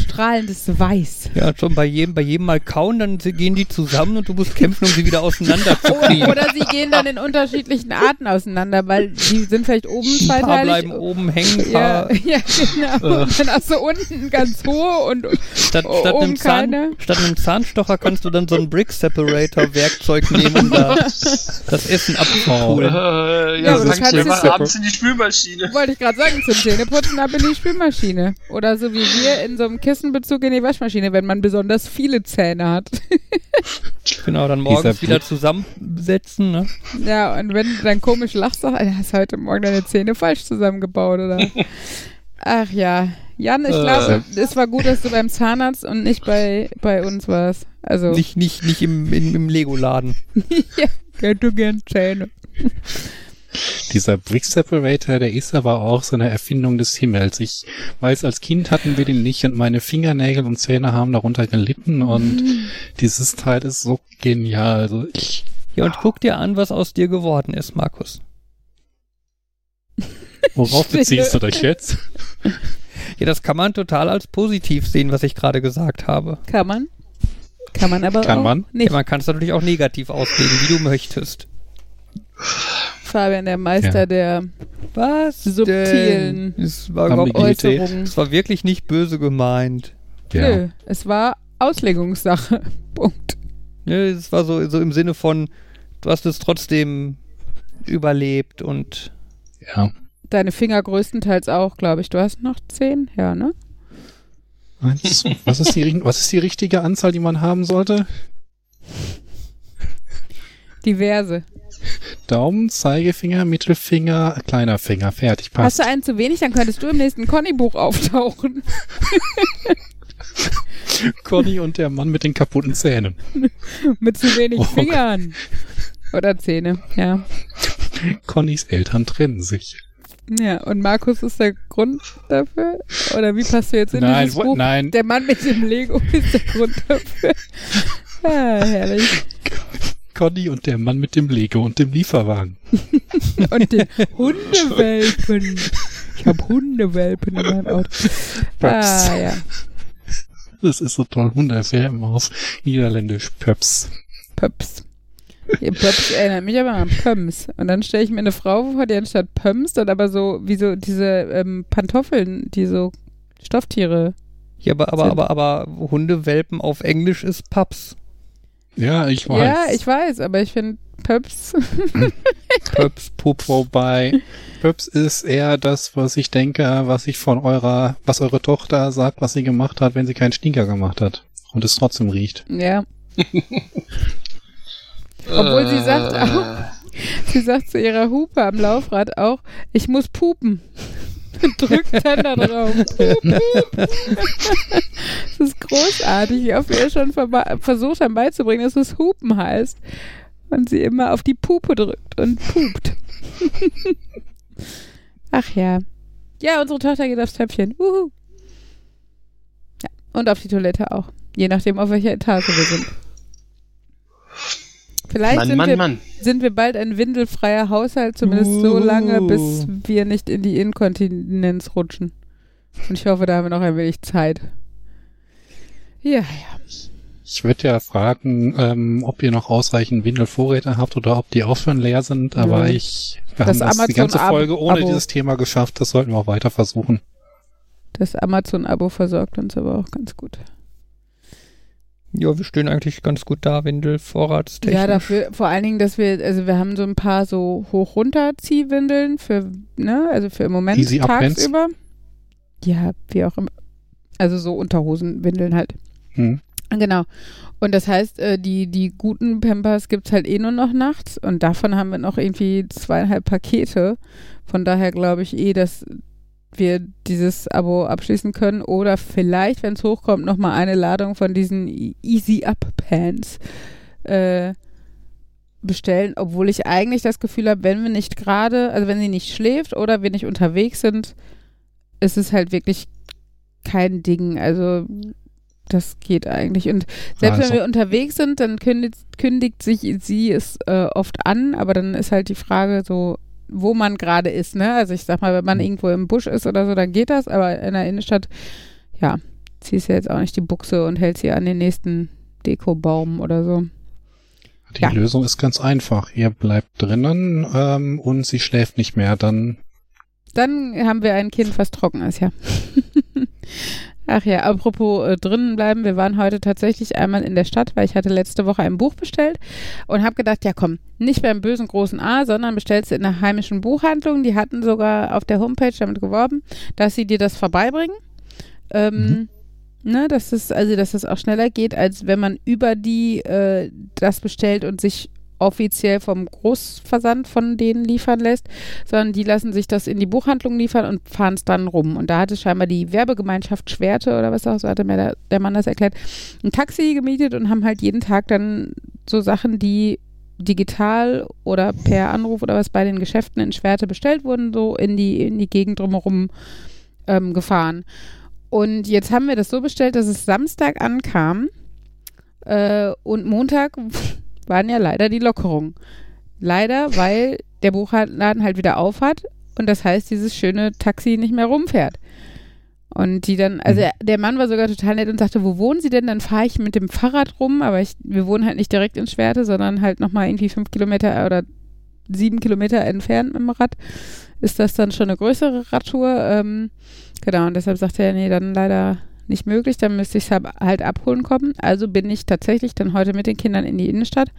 strahlendes Weiß. Ja, schon bei jedem, bei jedem Mal kauen, dann gehen die zusammen und du musst kämpfen, um sie wieder auseinander zu kriegen. Oder sie gehen dann in unterschiedlichen Arten auseinander, weil die sind vielleicht oben zweiteilig. Ein paar bleiben oben hängen. Ja, ja, genau. Und dann hast du unten ganz hohe und statt, statt, einem Zahn, statt einem Zahnstocher kannst du dann so ein Brick Separator Werkzeug nehmen, um da das Essen abzuholen. ja, ja, aber das kannst du abends in die Spülmaschine. Wollte ich gerade sagen sagen zum Zähneputzen ab in die Spülmaschine. Oder so wie wir in so einem Kissenbezug in die Waschmaschine, wenn man besonders viele Zähne hat. genau, dann morgens wieder zusammensetzen, ne? Ja, und wenn du dann komisch lachst, sag, hast du heute Morgen deine Zähne falsch zusammengebaut, oder? Ach ja. Jan, ich äh. glaube, es war gut, dass du beim Zahnarzt und nicht bei, bei uns warst. Also nicht, nicht, nicht im, im, im Lego-Laden. ja, hätte gern Zähne. Dieser Brick Separator, der ist aber auch so eine Erfindung des Himmels. Ich weiß, als Kind hatten wir den nicht und meine Fingernägel und Zähne haben darunter gelitten und mhm. dieses Teil ist so genial. Also ich. Ja, und guck dir an, was aus dir geworden ist, Markus. Worauf beziehst du dich jetzt? Ja, das kann man total als positiv sehen, was ich gerade gesagt habe. Kann man. Kann man aber kann auch man? nicht. Ja, man kann es natürlich auch negativ auslegen, wie du möchtest. Fabian, der Meister ja. der was subtilen es war Äußerungen. Es war wirklich nicht böse gemeint. Ja. Nö, es war Auslegungssache. Punkt. Nö, es war so, so im Sinne von, du hast es trotzdem überlebt und ja. Deine Finger größtenteils auch, glaube ich. Du hast noch zehn, ja, ne? Was, ist die, was ist die richtige Anzahl, die man haben sollte? Diverse. Daumen, Zeigefinger, Mittelfinger, kleiner Finger. Fertig, passt. Hast du einen zu wenig, dann könntest du im nächsten Conny-Buch auftauchen. Conny und der Mann mit den kaputten Zähnen. mit zu wenig oh. Fingern. Oder Zähne, ja. Connys Eltern trennen sich. Ja, und Markus ist der Grund dafür? Oder wie passt du jetzt in nein, dieses Buch? Nein, Der Mann mit dem Lego ist der Grund dafür. Ah, herrlich. Conny und der Mann mit dem Lego und dem Lieferwagen. Und den Hundewelpen. Ich habe Hundewelpen in meinem Auto. Pöps. Ah, ja. Das ist so toll. Hunderwärmen auf Niederländisch. Pöps. Pöps. Ja, Pöps erinnert mich aber an Pöms. Und dann stelle ich mir eine Frau vor, die anstatt Pöms dann aber so, wie so diese ähm, Pantoffeln, die so Stofftiere. Ja, aber, aber, aber, aber Hundewelpen auf Englisch ist Pups. Ja, ich weiß. Ja, ich weiß, aber ich finde Pöps. Pups, Pups. Wobei Pöps ist eher das, was ich denke, was ich von eurer, was eure Tochter sagt, was sie gemacht hat, wenn sie keinen Stinker gemacht hat. Und es trotzdem riecht. ja. Obwohl sie sagt auch, sie sagt zu ihrer Hupe am Laufrad auch, ich muss pupen. Drückt dann da drauf. Das ist großartig, wie oft wir ihr schon versucht haben beizubringen, dass es Hupen heißt. Und sie immer auf die Pupe drückt und pupt. Ach ja. Ja, unsere Tochter geht aufs Töpfchen. Wuhu. Ja, und auf die Toilette auch. Je nachdem, auf welcher Etage wir sind. Vielleicht Mann, sind, Mann, wir, Mann. sind wir bald ein windelfreier Haushalt, zumindest so lange, bis Uh. wir nicht in die Inkontinenz rutschen. Und ich hoffe, da haben wir noch ein wenig Zeit. Ja, ja. Ich würde ja fragen, ähm, ob ihr noch ausreichend Windelvorräte habt oder ob die auch schon leer sind, aber Ja. ich, wir Das haben das die ganze Folge ohne Abo. dieses Thema geschafft, das sollten wir auch weiter versuchen. Das Amazon-Abo versorgt uns aber auch ganz gut. Ja, wir stehen eigentlich ganz gut da, Windel, vorratstechnisch. Ja, dafür, vor allen Dingen, dass wir, also wir haben so ein paar so Hoch-Runter-Ziehwindeln für, ne, also für im Moment Easy tagsüber. Ja, wie auch immer. Also so Unterhosenwindeln halt. Hm. Genau. Und das heißt, äh, die, die guten Pampers gibt es halt eh nur noch nachts und davon haben wir noch irgendwie zweieinhalb Pakete. Von daher glaube ich eh, dass wir dieses Abo abschließen können oder vielleicht, wenn es hochkommt, nochmal eine Ladung von diesen Easy Up Pants äh, bestellen, obwohl ich eigentlich das Gefühl habe, wenn wir nicht gerade, also wenn sie nicht schläft oder wir nicht unterwegs sind, ist es halt wirklich kein Ding. Also das geht eigentlich. Und selbst Also. wenn wir unterwegs sind, dann kündigt, kündigt sich sie es äh, oft an, aber dann ist halt die Frage so, wo man gerade ist, ne? Also ich sag mal, wenn man Mhm. irgendwo im Busch ist oder so, dann geht das, aber in der Innenstadt, ja, ziehst ja jetzt auch nicht die Buchse und hältst sie an den nächsten Dekobaum oder so. Die Ja. Lösung ist ganz einfach. Ihr bleibt drinnen ähm, und sie schläft nicht mehr. Dann Dann haben wir ein Kind, was trocken ist, ja. Ach ja, apropos äh, drinnen bleiben, wir waren heute tatsächlich einmal in der Stadt, weil ich hatte letzte Woche ein Buch bestellt und habe gedacht, ja komm, nicht beim bösen großen A, sondern bestellst du in einer heimischen Buchhandlung. Die hatten sogar auf der Homepage damit geworben, dass sie dir das vorbeibringen. Ähm, ne, dass es, also dass es auch schneller geht, als wenn man über die äh, das bestellt und sich offiziell vom Großversand von denen liefern lässt, sondern die lassen sich das in die Buchhandlung liefern und fahren es dann rum. Und da hatte scheinbar die Werbegemeinschaft Schwerte oder was auch, so hatte mir der, der Mann das erklärt, ein Taxi gemietet und haben halt jeden Tag dann so Sachen, die digital oder per Anruf oder was bei den Geschäften in Schwerte bestellt wurden, so in die, in die Gegend drumherum ähm, gefahren. Und jetzt haben wir das so bestellt, dass es Samstag ankam äh, und Montag waren ja leider die Lockerungen. Leider, weil der Buchladen halt wieder auf hat und das heißt, dieses schöne Taxi nicht mehr rumfährt. Und die dann, also Mhm. er- der Mann war sogar total nett und sagte, wo wohnen Sie denn? Dann fahre ich mit dem Fahrrad rum, aber ich, wir wohnen halt nicht direkt in Schwerte, sondern halt nochmal irgendwie fünf Kilometer oder sieben Kilometer entfernt mit dem Rad. Ist das dann schon eine größere Radtour? Ähm, genau, und deshalb sagte er, nee, dann leider nicht möglich, dann müsste ich es halt abholen kommen. Also bin ich tatsächlich dann heute mit den Kindern in die Innenstadt.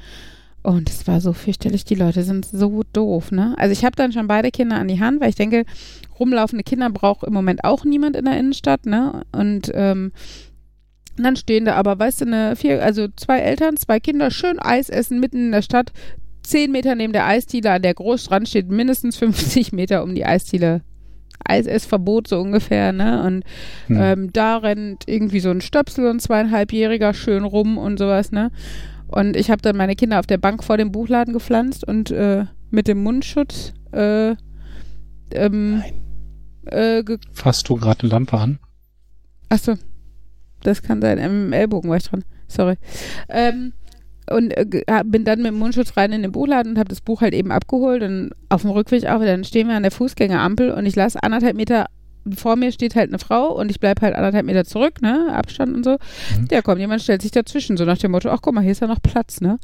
Und es war so fürchterlich, die Leute sind so doof, ne? Also ich habe dann schon beide Kinder an die Hand, weil ich denke, rumlaufende Kinder braucht im Moment auch niemand in der Innenstadt, ne? Und ähm, dann stehen da aber, weißt du, eine vier, also zwei Eltern, zwei Kinder, schön Eis essen mitten in der Stadt, zehn Meter neben der Eisdiele an der Großstrand steht mindestens 50 Meter um die Eisdiele. Eisessverbot so ungefähr, ne? Und hm. ähm, da rennt irgendwie so ein Stöpsel und zweieinhalbjähriger schön rum und sowas, ne? Und ich habe dann meine Kinder auf der Bank vor dem Buchladen gepflanzt und äh, mit dem Mundschutz äh, Ähm, Nein. Äh, Fasst du gerade eine Lampe an? Achso, das kann sein. Im Ellbogen war ich dran. Sorry. Ähm, und äh, bin dann mit dem Mundschutz rein in den Buchladen und habe das Buch halt eben abgeholt und auf dem Rückweg auch wieder. Dann stehen wir an der Fußgängerampel und ich lasse anderthalb Meter vor mir steht halt eine Frau und ich bleibe halt anderthalb Meter zurück, ne, Abstand und so. Mhm. Ja, kommt jemand, stellt sich dazwischen, so nach dem Motto, ach guck mal, hier ist ja noch Platz, ne.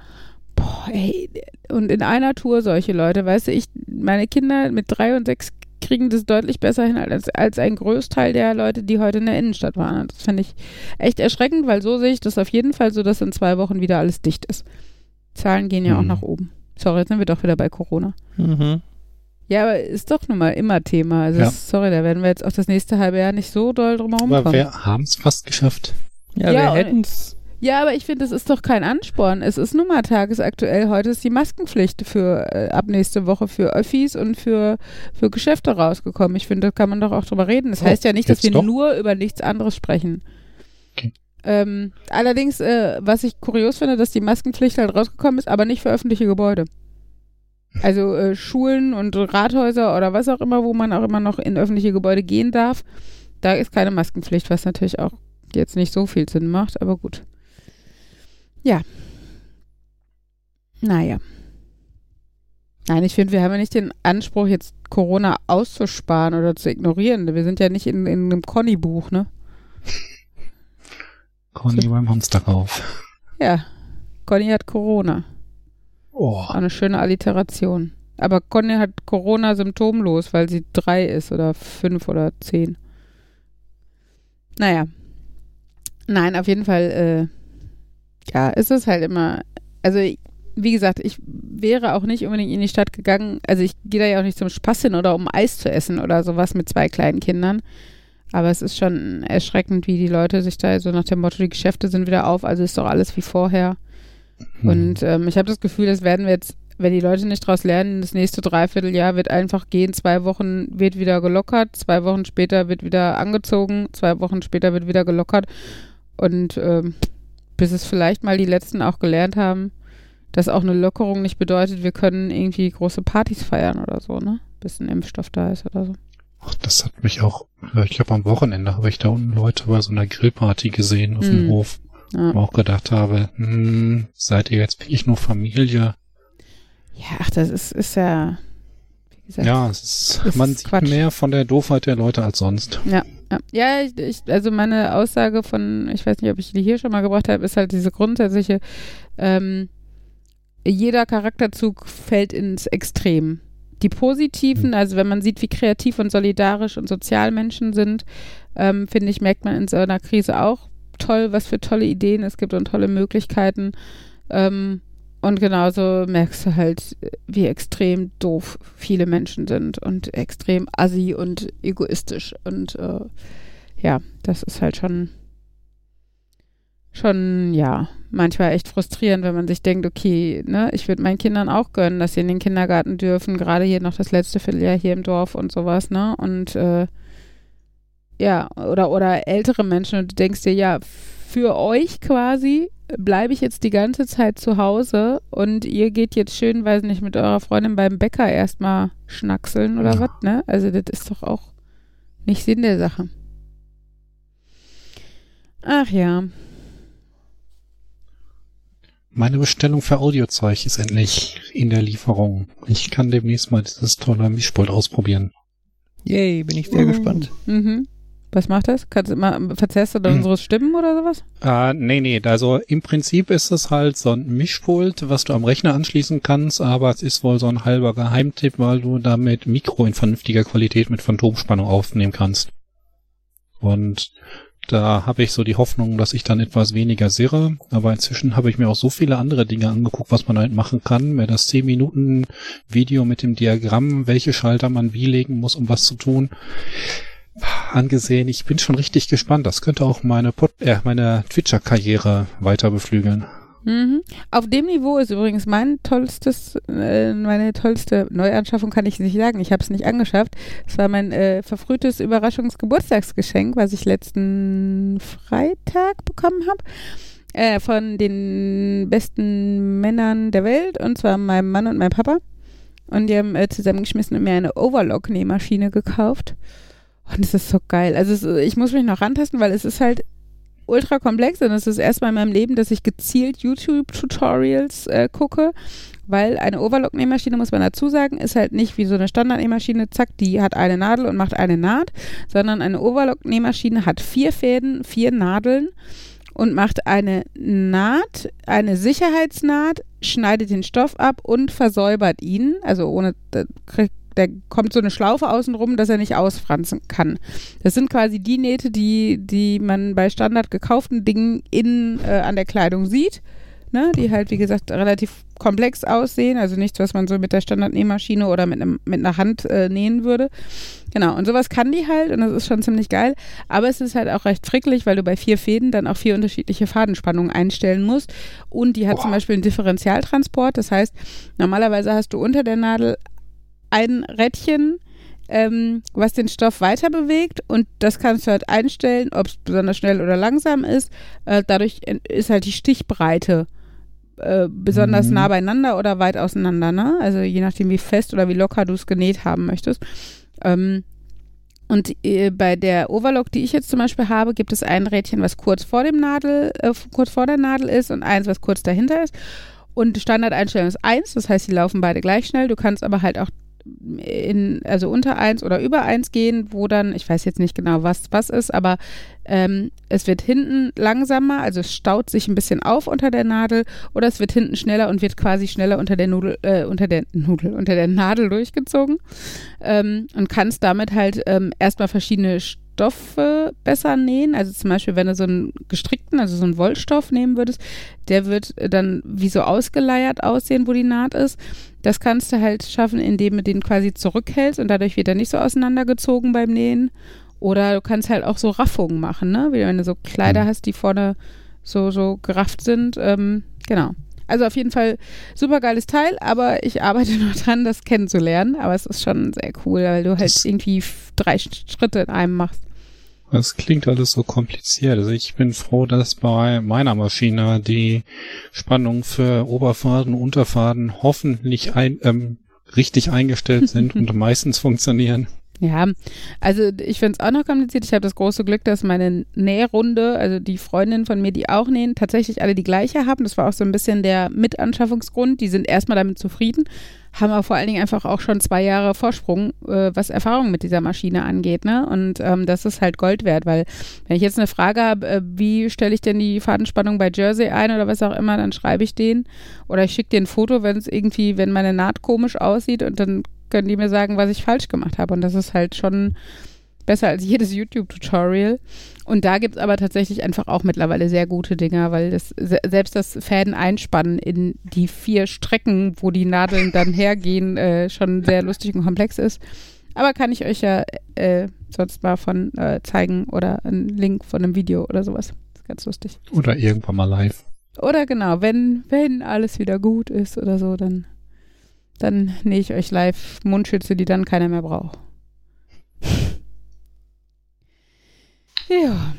Boah, ey, und in einer Tour solche Leute, weißt du, ich, meine Kinder mit drei und sechs kriegen das deutlich besser hin als, als ein Großteil der Leute, die heute in der Innenstadt waren. Das finde ich echt erschreckend, weil so sehe ich das auf jeden Fall so, dass in zwei Wochen wieder alles dicht ist. Zahlen gehen ja mhm. auch nach oben. Sorry, jetzt sind wir doch wieder bei Corona. Mhm. Ja, aber ist doch nun mal immer Thema. Also ja. sorry, da werden wir jetzt auch das nächste halbe Jahr nicht so doll drum herum kommen. Aber wir haben es fast geschafft. Ja, ja wir hätten es ja, aber ich finde, das ist doch kein Ansporn. Es ist nun mal tagesaktuell. Heute ist die Maskenpflicht für äh, ab nächste Woche für Öffis und für, für Geschäfte rausgekommen. Ich finde, da kann man doch auch drüber reden. Das oh, heißt ja nicht, dass wir doch? nur über nichts anderes sprechen. Okay. Ähm, allerdings, äh, was ich kurios finde, dass die Maskenpflicht halt rausgekommen ist, aber nicht für öffentliche Gebäude. Also äh, Schulen und Rathäuser oder was auch immer, wo man auch immer noch in öffentliche Gebäude gehen darf, da ist keine Maskenpflicht, was natürlich auch jetzt nicht so viel Sinn macht, aber gut. Ja. Naja. Nein, ich finde, wir haben ja nicht den Anspruch, jetzt Corona auszusparen oder zu ignorieren. Wir sind ja nicht in, in einem Conny-Buch, ne? Conny beim Hamsterkauf. Ja. Conny hat Corona. Oh. Eine schöne Alliteration. Aber Conny hat Corona symptomlos, weil sie drei ist oder fünf oder zehn. Naja. Nein, auf jeden Fall äh, ja, es ist halt immer, also wie gesagt, ich wäre auch nicht unbedingt in die Stadt gegangen. Also ich gehe da ja auch nicht zum Spaß hin oder um Eis zu essen oder sowas mit zwei kleinen Kindern. Aber es ist schon erschreckend, wie die Leute sich da so nach dem Motto, die Geschäfte sind wieder auf, also ist doch alles wie vorher. Hm. Und ähm, ich habe das Gefühl, das werden wir jetzt, wenn die Leute nicht daraus lernen, das nächste Dreivierteljahr wird einfach gehen, zwei Wochen wird wieder gelockert, zwei Wochen später wird wieder angezogen, zwei Wochen später wird wieder gelockert. Und ähm, bis es vielleicht mal die Letzten auch gelernt haben, dass auch eine Lockerung nicht bedeutet, wir können irgendwie große Partys feiern oder so, ne? Bis ein Impfstoff da ist oder so. Ach, das hat mich auch, ich glaube am Wochenende habe ich da unten Leute bei so einer Grillparty gesehen auf mm. dem hm. Hof. Ja. Wo auch gedacht habe, hm, seid ihr jetzt wirklich nur Familie? Ja, ach, das ist, ist ja, wie gesagt. Ja, es ist, ist man sieht mehr von der Doofheit der Leute als sonst. Ja, ja, ich, ich, also meine Aussage von, ich weiß nicht, ob ich die hier schon mal gebracht habe, ist halt diese grundsätzliche, ähm, jeder Charakterzug fällt ins Extrem. Die positiven, hm. also wenn man sieht, wie kreativ und solidarisch und sozial Menschen sind, ähm, finde ich, merkt man in so einer Krise auch toll, was für tolle Ideen es gibt und tolle Möglichkeiten. Ähm, und genauso merkst du halt, wie extrem doof viele Menschen sind und extrem assi und egoistisch. Und äh, ja, das ist halt schon, schon, ja, manchmal echt frustrierend, wenn man sich denkt, okay, ne, ich würde meinen Kindern auch gönnen, dass sie in den Kindergarten dürfen, gerade hier noch das letzte Vierteljahr hier im Dorf und sowas, ne? Und äh, ja, oder, oder ältere Menschen und du denkst dir, ja, für euch quasi bleibe ich jetzt die ganze Zeit zu Hause und ihr geht jetzt schön, weiß nicht, mit eurer Freundin beim Bäcker erstmal schnackseln oder ja. was, ne? Also das ist doch auch nicht Sinn der Sache. Ach ja. Meine Bestellung für Audiozeug ist endlich in der Lieferung. Ich kann demnächst mal dieses tolle Mischpult ausprobieren. Yay, bin ich sehr uh. gespannt. Mhm. Was macht das? Kannst du immer, verzerrst du dann hm. unsere Stimmen oder sowas? Ah, nee, nee. Also im Prinzip ist es halt so ein Mischpult, was du am Rechner anschließen kannst, aber es ist wohl so ein halber Geheimtipp, weil du damit Mikro in vernünftiger Qualität mit Phantomspannung aufnehmen kannst. Und da habe ich so die Hoffnung, dass ich dann etwas weniger sirre. Aber inzwischen habe ich mir auch so viele andere Dinge angeguckt, was man damit machen kann. Mir das 10 Minuten Video mit dem Diagramm, welche Schalter man wie legen muss, um was zu tun angesehen. Ich bin schon richtig gespannt. Das könnte auch meine, äh, meine Twitcher-Karriere weiter beflügeln. Mhm. Auf dem Niveau ist übrigens mein tollstes, äh, meine tollste Neuanschaffung, kann ich nicht sagen. Ich habe es nicht angeschafft. Es war mein äh, verfrühtes Überraschungsgeburtstagsgeschenk, was ich letzten Freitag bekommen habe. Äh, von den besten Männern der Welt, und zwar meinem Mann und meinem Papa. und die haben äh, zusammengeschmissen und mir eine Overlock-Nähmaschine gekauft. Und es ist so geil. Also es, ich muss mich noch rantasten, weil es ist halt ultra komplex und es ist erstmal in meinem Leben, dass ich gezielt YouTube-Tutorials äh, gucke, weil eine Overlock-Nähmaschine, muss man dazu sagen, ist halt nicht wie so eine Standard-Nähmaschine, zack, die hat eine Nadel und macht eine Naht, sondern eine Overlock-Nähmaschine hat vier Fäden, vier Nadeln und macht eine Naht, eine Sicherheitsnaht, schneidet den Stoff ab und versäubert ihn, also ohne, da kommt so eine Schlaufe außenrum, dass er nicht ausfranzen kann. Das sind quasi die Nähte, die, die man bei standard gekauften Dingen in, äh, an der Kleidung sieht. Ne, die halt, wie gesagt, relativ komplex aussehen, also nichts, was man so mit der Standardnähmaschine oder mit, einem, mit einer Hand äh, nähen würde. Genau, und sowas kann die halt und das ist schon ziemlich geil, aber es ist halt auch recht frickelig, weil du bei vier Fäden dann auch vier unterschiedliche Fadenspannungen einstellen musst und die hat Boah. zum Beispiel einen Differentialtransport, das heißt, normalerweise hast du unter der Nadel ein Rädchen, ähm, was den Stoff weiter bewegt und das kannst du halt einstellen, ob es besonders schnell oder langsam ist. Äh, dadurch ist halt die Stichbreite äh, besonders mhm. nah beieinander oder weit auseinander, ne? Also je nachdem, wie fest oder wie locker du es genäht haben möchtest. Ähm, und äh, bei der Overlock, die ich jetzt zum Beispiel habe, gibt es ein Rädchen, was kurz vor dem Nadel, äh, kurz vor der Nadel ist und eins, was kurz dahinter ist. Und Standardeinstellung ist eins, das heißt, die laufen beide gleich schnell. Du kannst aber halt auch in, also unter 1 oder über 1 gehen, wo dann, ich weiß jetzt nicht genau, was was ist, aber ähm, es wird hinten langsamer, also es staut sich ein bisschen auf unter der Nadel oder es wird hinten schneller und wird quasi schneller unter der Nudel, äh, unter der Nudel, unter der Nadel durchgezogen ähm, und kannst damit halt ähm, erstmal verschiedene Stoffe besser nähen. Also zum Beispiel, wenn du so einen gestrickten, also so einen Wollstoff nehmen würdest, der wird dann wie so ausgeleiert aussehen, wo die Naht ist. Das kannst du halt schaffen, indem du den quasi zurückhältst und dadurch wird er nicht so auseinandergezogen beim Nähen. Oder du kannst halt auch so Raffungen machen, ne? Wie wenn du so Kleider mhm. hast, die vorne so, so gerafft sind. Ähm, genau. Also auf jeden Fall super geiles Teil, aber ich arbeite noch dran, das kennenzulernen. Aber es ist schon sehr cool, weil du halt das irgendwie drei Schritte in einem machst. Das klingt alles so kompliziert. Also ich bin froh, dass bei meiner Maschine die Spannungen für Oberfaden und Unterfaden hoffentlich ein, ähm, richtig eingestellt sind und meistens funktionieren. Ja, also ich finde es auch noch kompliziert. Ich habe das große Glück, dass meine Nährunde, also die Freundinnen von mir, die auch nähen, tatsächlich alle die gleiche haben. Das war auch so ein bisschen der Mitanschaffungsgrund. Die sind erstmal damit zufrieden, haben aber vor allen Dingen einfach auch schon zwei Jahre Vorsprung, äh, was Erfahrung mit dieser Maschine angeht. Ne? Und ähm, das ist halt Gold wert, weil wenn ich jetzt eine Frage habe, äh, wie stelle ich denn die Fadenspannung bei Jersey ein oder was auch immer, dann schreibe ich den oder ich schicke dir ein Foto, wenn es irgendwie, wenn meine Naht komisch aussieht und dann können die mir sagen, was ich falsch gemacht habe. Und das ist halt schon besser als jedes YouTube-Tutorial. Und da gibt es aber tatsächlich einfach auch mittlerweile sehr gute Dinger, weil das selbst das Fäden einspannen in die vier Strecken, wo die Nadeln dann hergehen, äh, schon sehr lustig und komplex ist. Aber kann ich euch ja äh, sonst mal von äh, zeigen oder einen Link von einem Video oder sowas. Das ist ganz lustig. Oder irgendwann mal live. Oder genau, wenn, wenn alles wieder gut ist oder so, dann dann nähe ich euch live Mundschütze, die dann keiner mehr braucht. ja.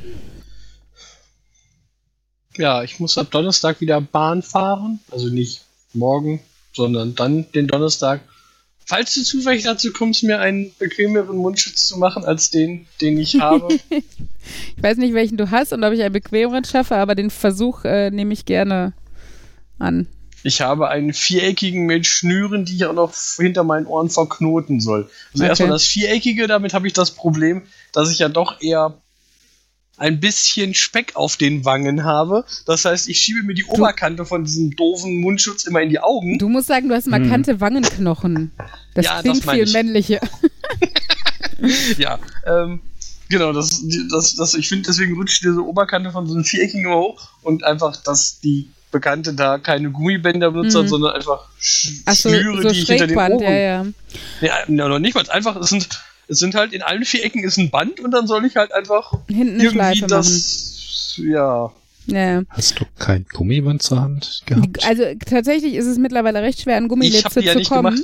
Ja, ich muss ab Donnerstag wieder Bahn fahren. Also nicht morgen, sondern dann den Donnerstag. Falls du zufällig dazu kommst, mir einen bequemeren Mundschutz zu machen als den, den ich habe. ich weiß nicht, welchen du hast und ob ich einen bequemeren schaffe, aber den Versuch äh, nehme ich gerne an. Ich habe einen viereckigen mit Schnüren, die ich auch noch hinter meinen Ohren verknoten soll. Also okay. erstmal das viereckige, damit habe ich das Problem, dass ich ja doch eher ein bisschen Speck auf den Wangen habe. Das heißt, ich schiebe mir die du, Oberkante von diesem doofen Mundschutz immer in die Augen. Du musst sagen, du hast markante hm. Wangenknochen. Das ja, klingt das viel ich. männlicher. ja, ähm, genau, das, das, das, ich finde, deswegen rutscht diese Oberkante von so einem Viereckigen immer hoch und einfach, dass die Bekannte da keine Gummibänder benutzt hat, mhm. sondern einfach Sch so, Schnüre, so die ich hinter den Ohren. Ja, ja. ja, noch nicht mal. Einfach, es sind, es sind halt in allen vier Ecken ist ein Band und dann soll ich halt einfach Hinten eine irgendwie das. Machen. Ja. Ja. Hast du kein Gummiband zur Hand gehabt? Also tatsächlich ist es mittlerweile recht schwer, an Gummilitze ja zu kommen.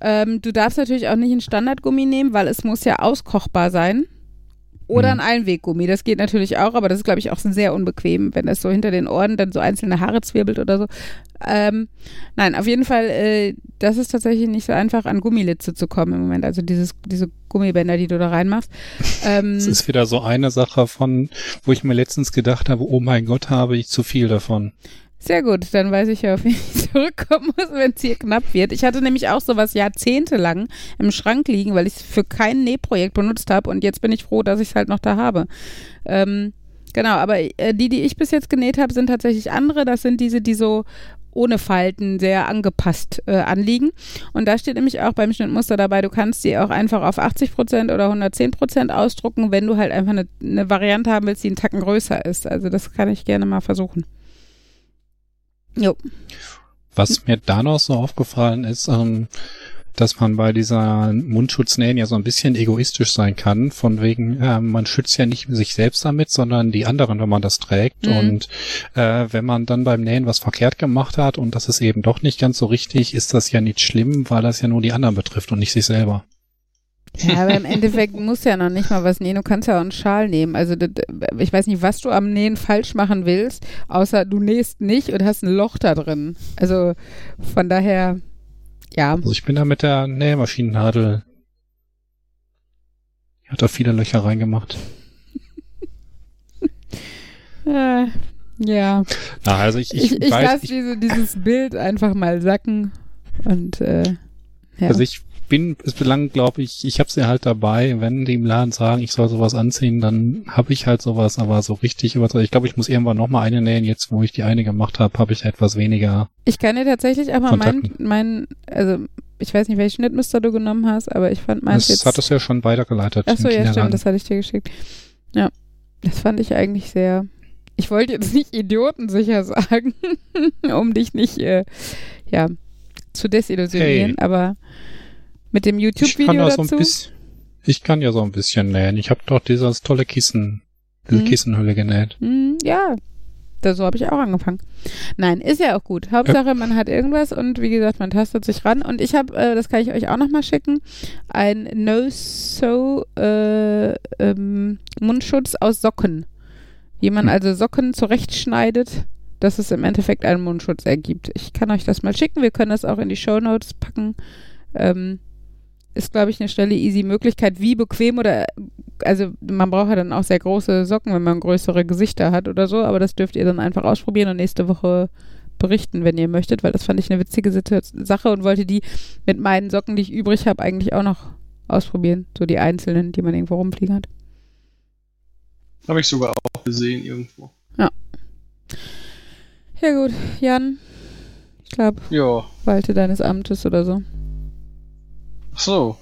Ähm, du darfst natürlich auch nicht ein Standardgummi nehmen, weil es muss ja auskochbar sein. Oder ein Einweggummi, das geht natürlich auch, aber das ist, glaube ich, auch sehr unbequem, wenn das so hinter den Ohren dann so einzelne Haare zwirbelt oder so. Ähm, nein, auf jeden Fall, äh, das ist tatsächlich nicht so einfach, an Gummilitze zu kommen im Moment. Also dieses, diese Gummibänder, die du da reinmachst. Ähm, das ist wieder so eine Sache von, wo ich mir letztens gedacht habe, oh mein Gott, habe ich zu viel davon. Sehr gut, dann weiß ich ja, auf wen ich zurückkommen muss, wenn es hier knapp wird. Ich hatte nämlich auch sowas jahrzehntelang im Schrank liegen, weil ich es für kein Nähprojekt benutzt habe und jetzt bin ich froh, dass ich es halt noch da habe. Ähm, genau, aber äh, die, die ich bis jetzt genäht habe, sind tatsächlich andere. Das sind diese, die so ohne Falten sehr angepasst äh, anliegen. Und da steht nämlich auch beim Schnittmuster dabei, du kannst die auch einfach auf 80% oder 110% ausdrucken, wenn du halt einfach eine, eine Variante haben willst, die einen Tacken größer ist. Also das kann ich gerne mal versuchen. Jo. Was mir da noch so aufgefallen ist, ähm, dass man bei dieser Mundschutznähen ja so ein bisschen egoistisch sein kann, von wegen, äh, man schützt ja nicht sich selbst damit, sondern die anderen, wenn man das trägt. Mhm. Und äh, wenn man dann beim Nähen was verkehrt gemacht hat und das ist eben doch nicht ganz so richtig, ist das ja nicht schlimm, weil das ja nur die anderen betrifft und nicht sich selber. Ja, aber im Endeffekt musst du ja noch nicht mal was nähen. Du kannst ja auch einen Schal nehmen. Also ich weiß nicht, was du am Nähen falsch machen willst, außer du nähst nicht und hast ein Loch da drin. Also von daher, ja. Also ich bin da mit der Nähmaschinennadel. Die hat da viele Löcher reingemacht. äh, ja. Na, also ich, ich, ich, ich lasse diese, dieses Bild einfach mal sacken und äh, ja. Also ich bin es belangt, glaube ich, ich habe sie halt dabei. Wenn die im Laden sagen, ich soll sowas anziehen, dann habe ich halt sowas, aber so richtig überzeugt. Ich glaube, ich muss irgendwann nochmal eine nähen. Jetzt, wo ich die eine gemacht habe, habe ich etwas weniger. Ich kann dir tatsächlich auch mal mein, mein, also ich weiß nicht, welchen Schnittmuster du genommen hast, aber ich fand meins jetzt. Das hat es ja schon weitergeleitet. Achso, ja, stimmt, das hatte ich dir geschickt. Ja, das fand ich eigentlich sehr. Ich wollte jetzt nicht idiotensicher sagen, um dich nicht, äh, ja, zu desillusionieren, hey. aber mit dem YouTube-Video dazu? So bisschen, ich kann ja so ein bisschen nähen. Ich habe doch dieses tolle Kissen, diese hm. Kissenhülle genäht. Hm, ja, da, so habe ich auch angefangen. Nein, ist ja auch gut. Hauptsache, ja. man hat irgendwas und wie gesagt, man tastet sich ran. Und ich habe, äh, das kann ich euch auch nochmal schicken, ein No-So äh, ähm, Mundschutz aus Socken. Wie man hm. also Socken zurechtschneidet, dass es im Endeffekt einen Mundschutz ergibt. Ich kann euch das mal schicken. Wir können das auch in die Show Notes packen. Ähm, ist, glaube ich, eine schnelle, easy Möglichkeit. Wie bequem oder, also man braucht ja dann auch sehr große Socken, wenn man größere Gesichter hat oder so, aber das dürft ihr dann einfach ausprobieren und nächste Woche berichten, wenn ihr möchtet, weil das fand ich eine witzige Sache und wollte die mit meinen Socken, die ich übrig habe, eigentlich auch noch ausprobieren. So die einzelnen, die man irgendwo rumfliegen hat. Habe ich sogar auch gesehen irgendwo. Ja. Ja gut, Jan. Ich glaube, walte deines Amtes oder so. Ach so.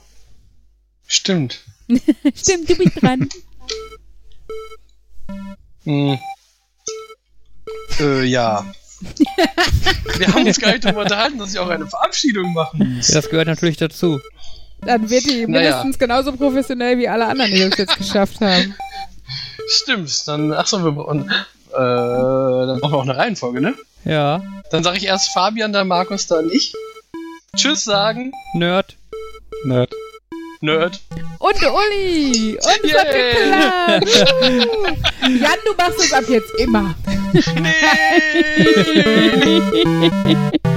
Stimmt. Stimmt, du bist dran. Hm. Äh, ja. Wir haben uns gar nicht darüber unterhalten, dass ich auch eine Verabschiedung machen muss. Ja, das gehört natürlich dazu. Dann wird die mindestens naja. genauso professionell wie alle anderen, die das jetzt geschafft haben. Stimmt, dann, achso, wir brauchen, äh, dann brauchen wir auch eine Reihenfolge, ne? Ja. Dann sage ich erst Fabian, dann Markus, dann ich. Tschüss sagen. Nerd. Nerd. Nerd. Und Uli! Und geklappt! Jan, du machst es ab jetzt immer. Nee!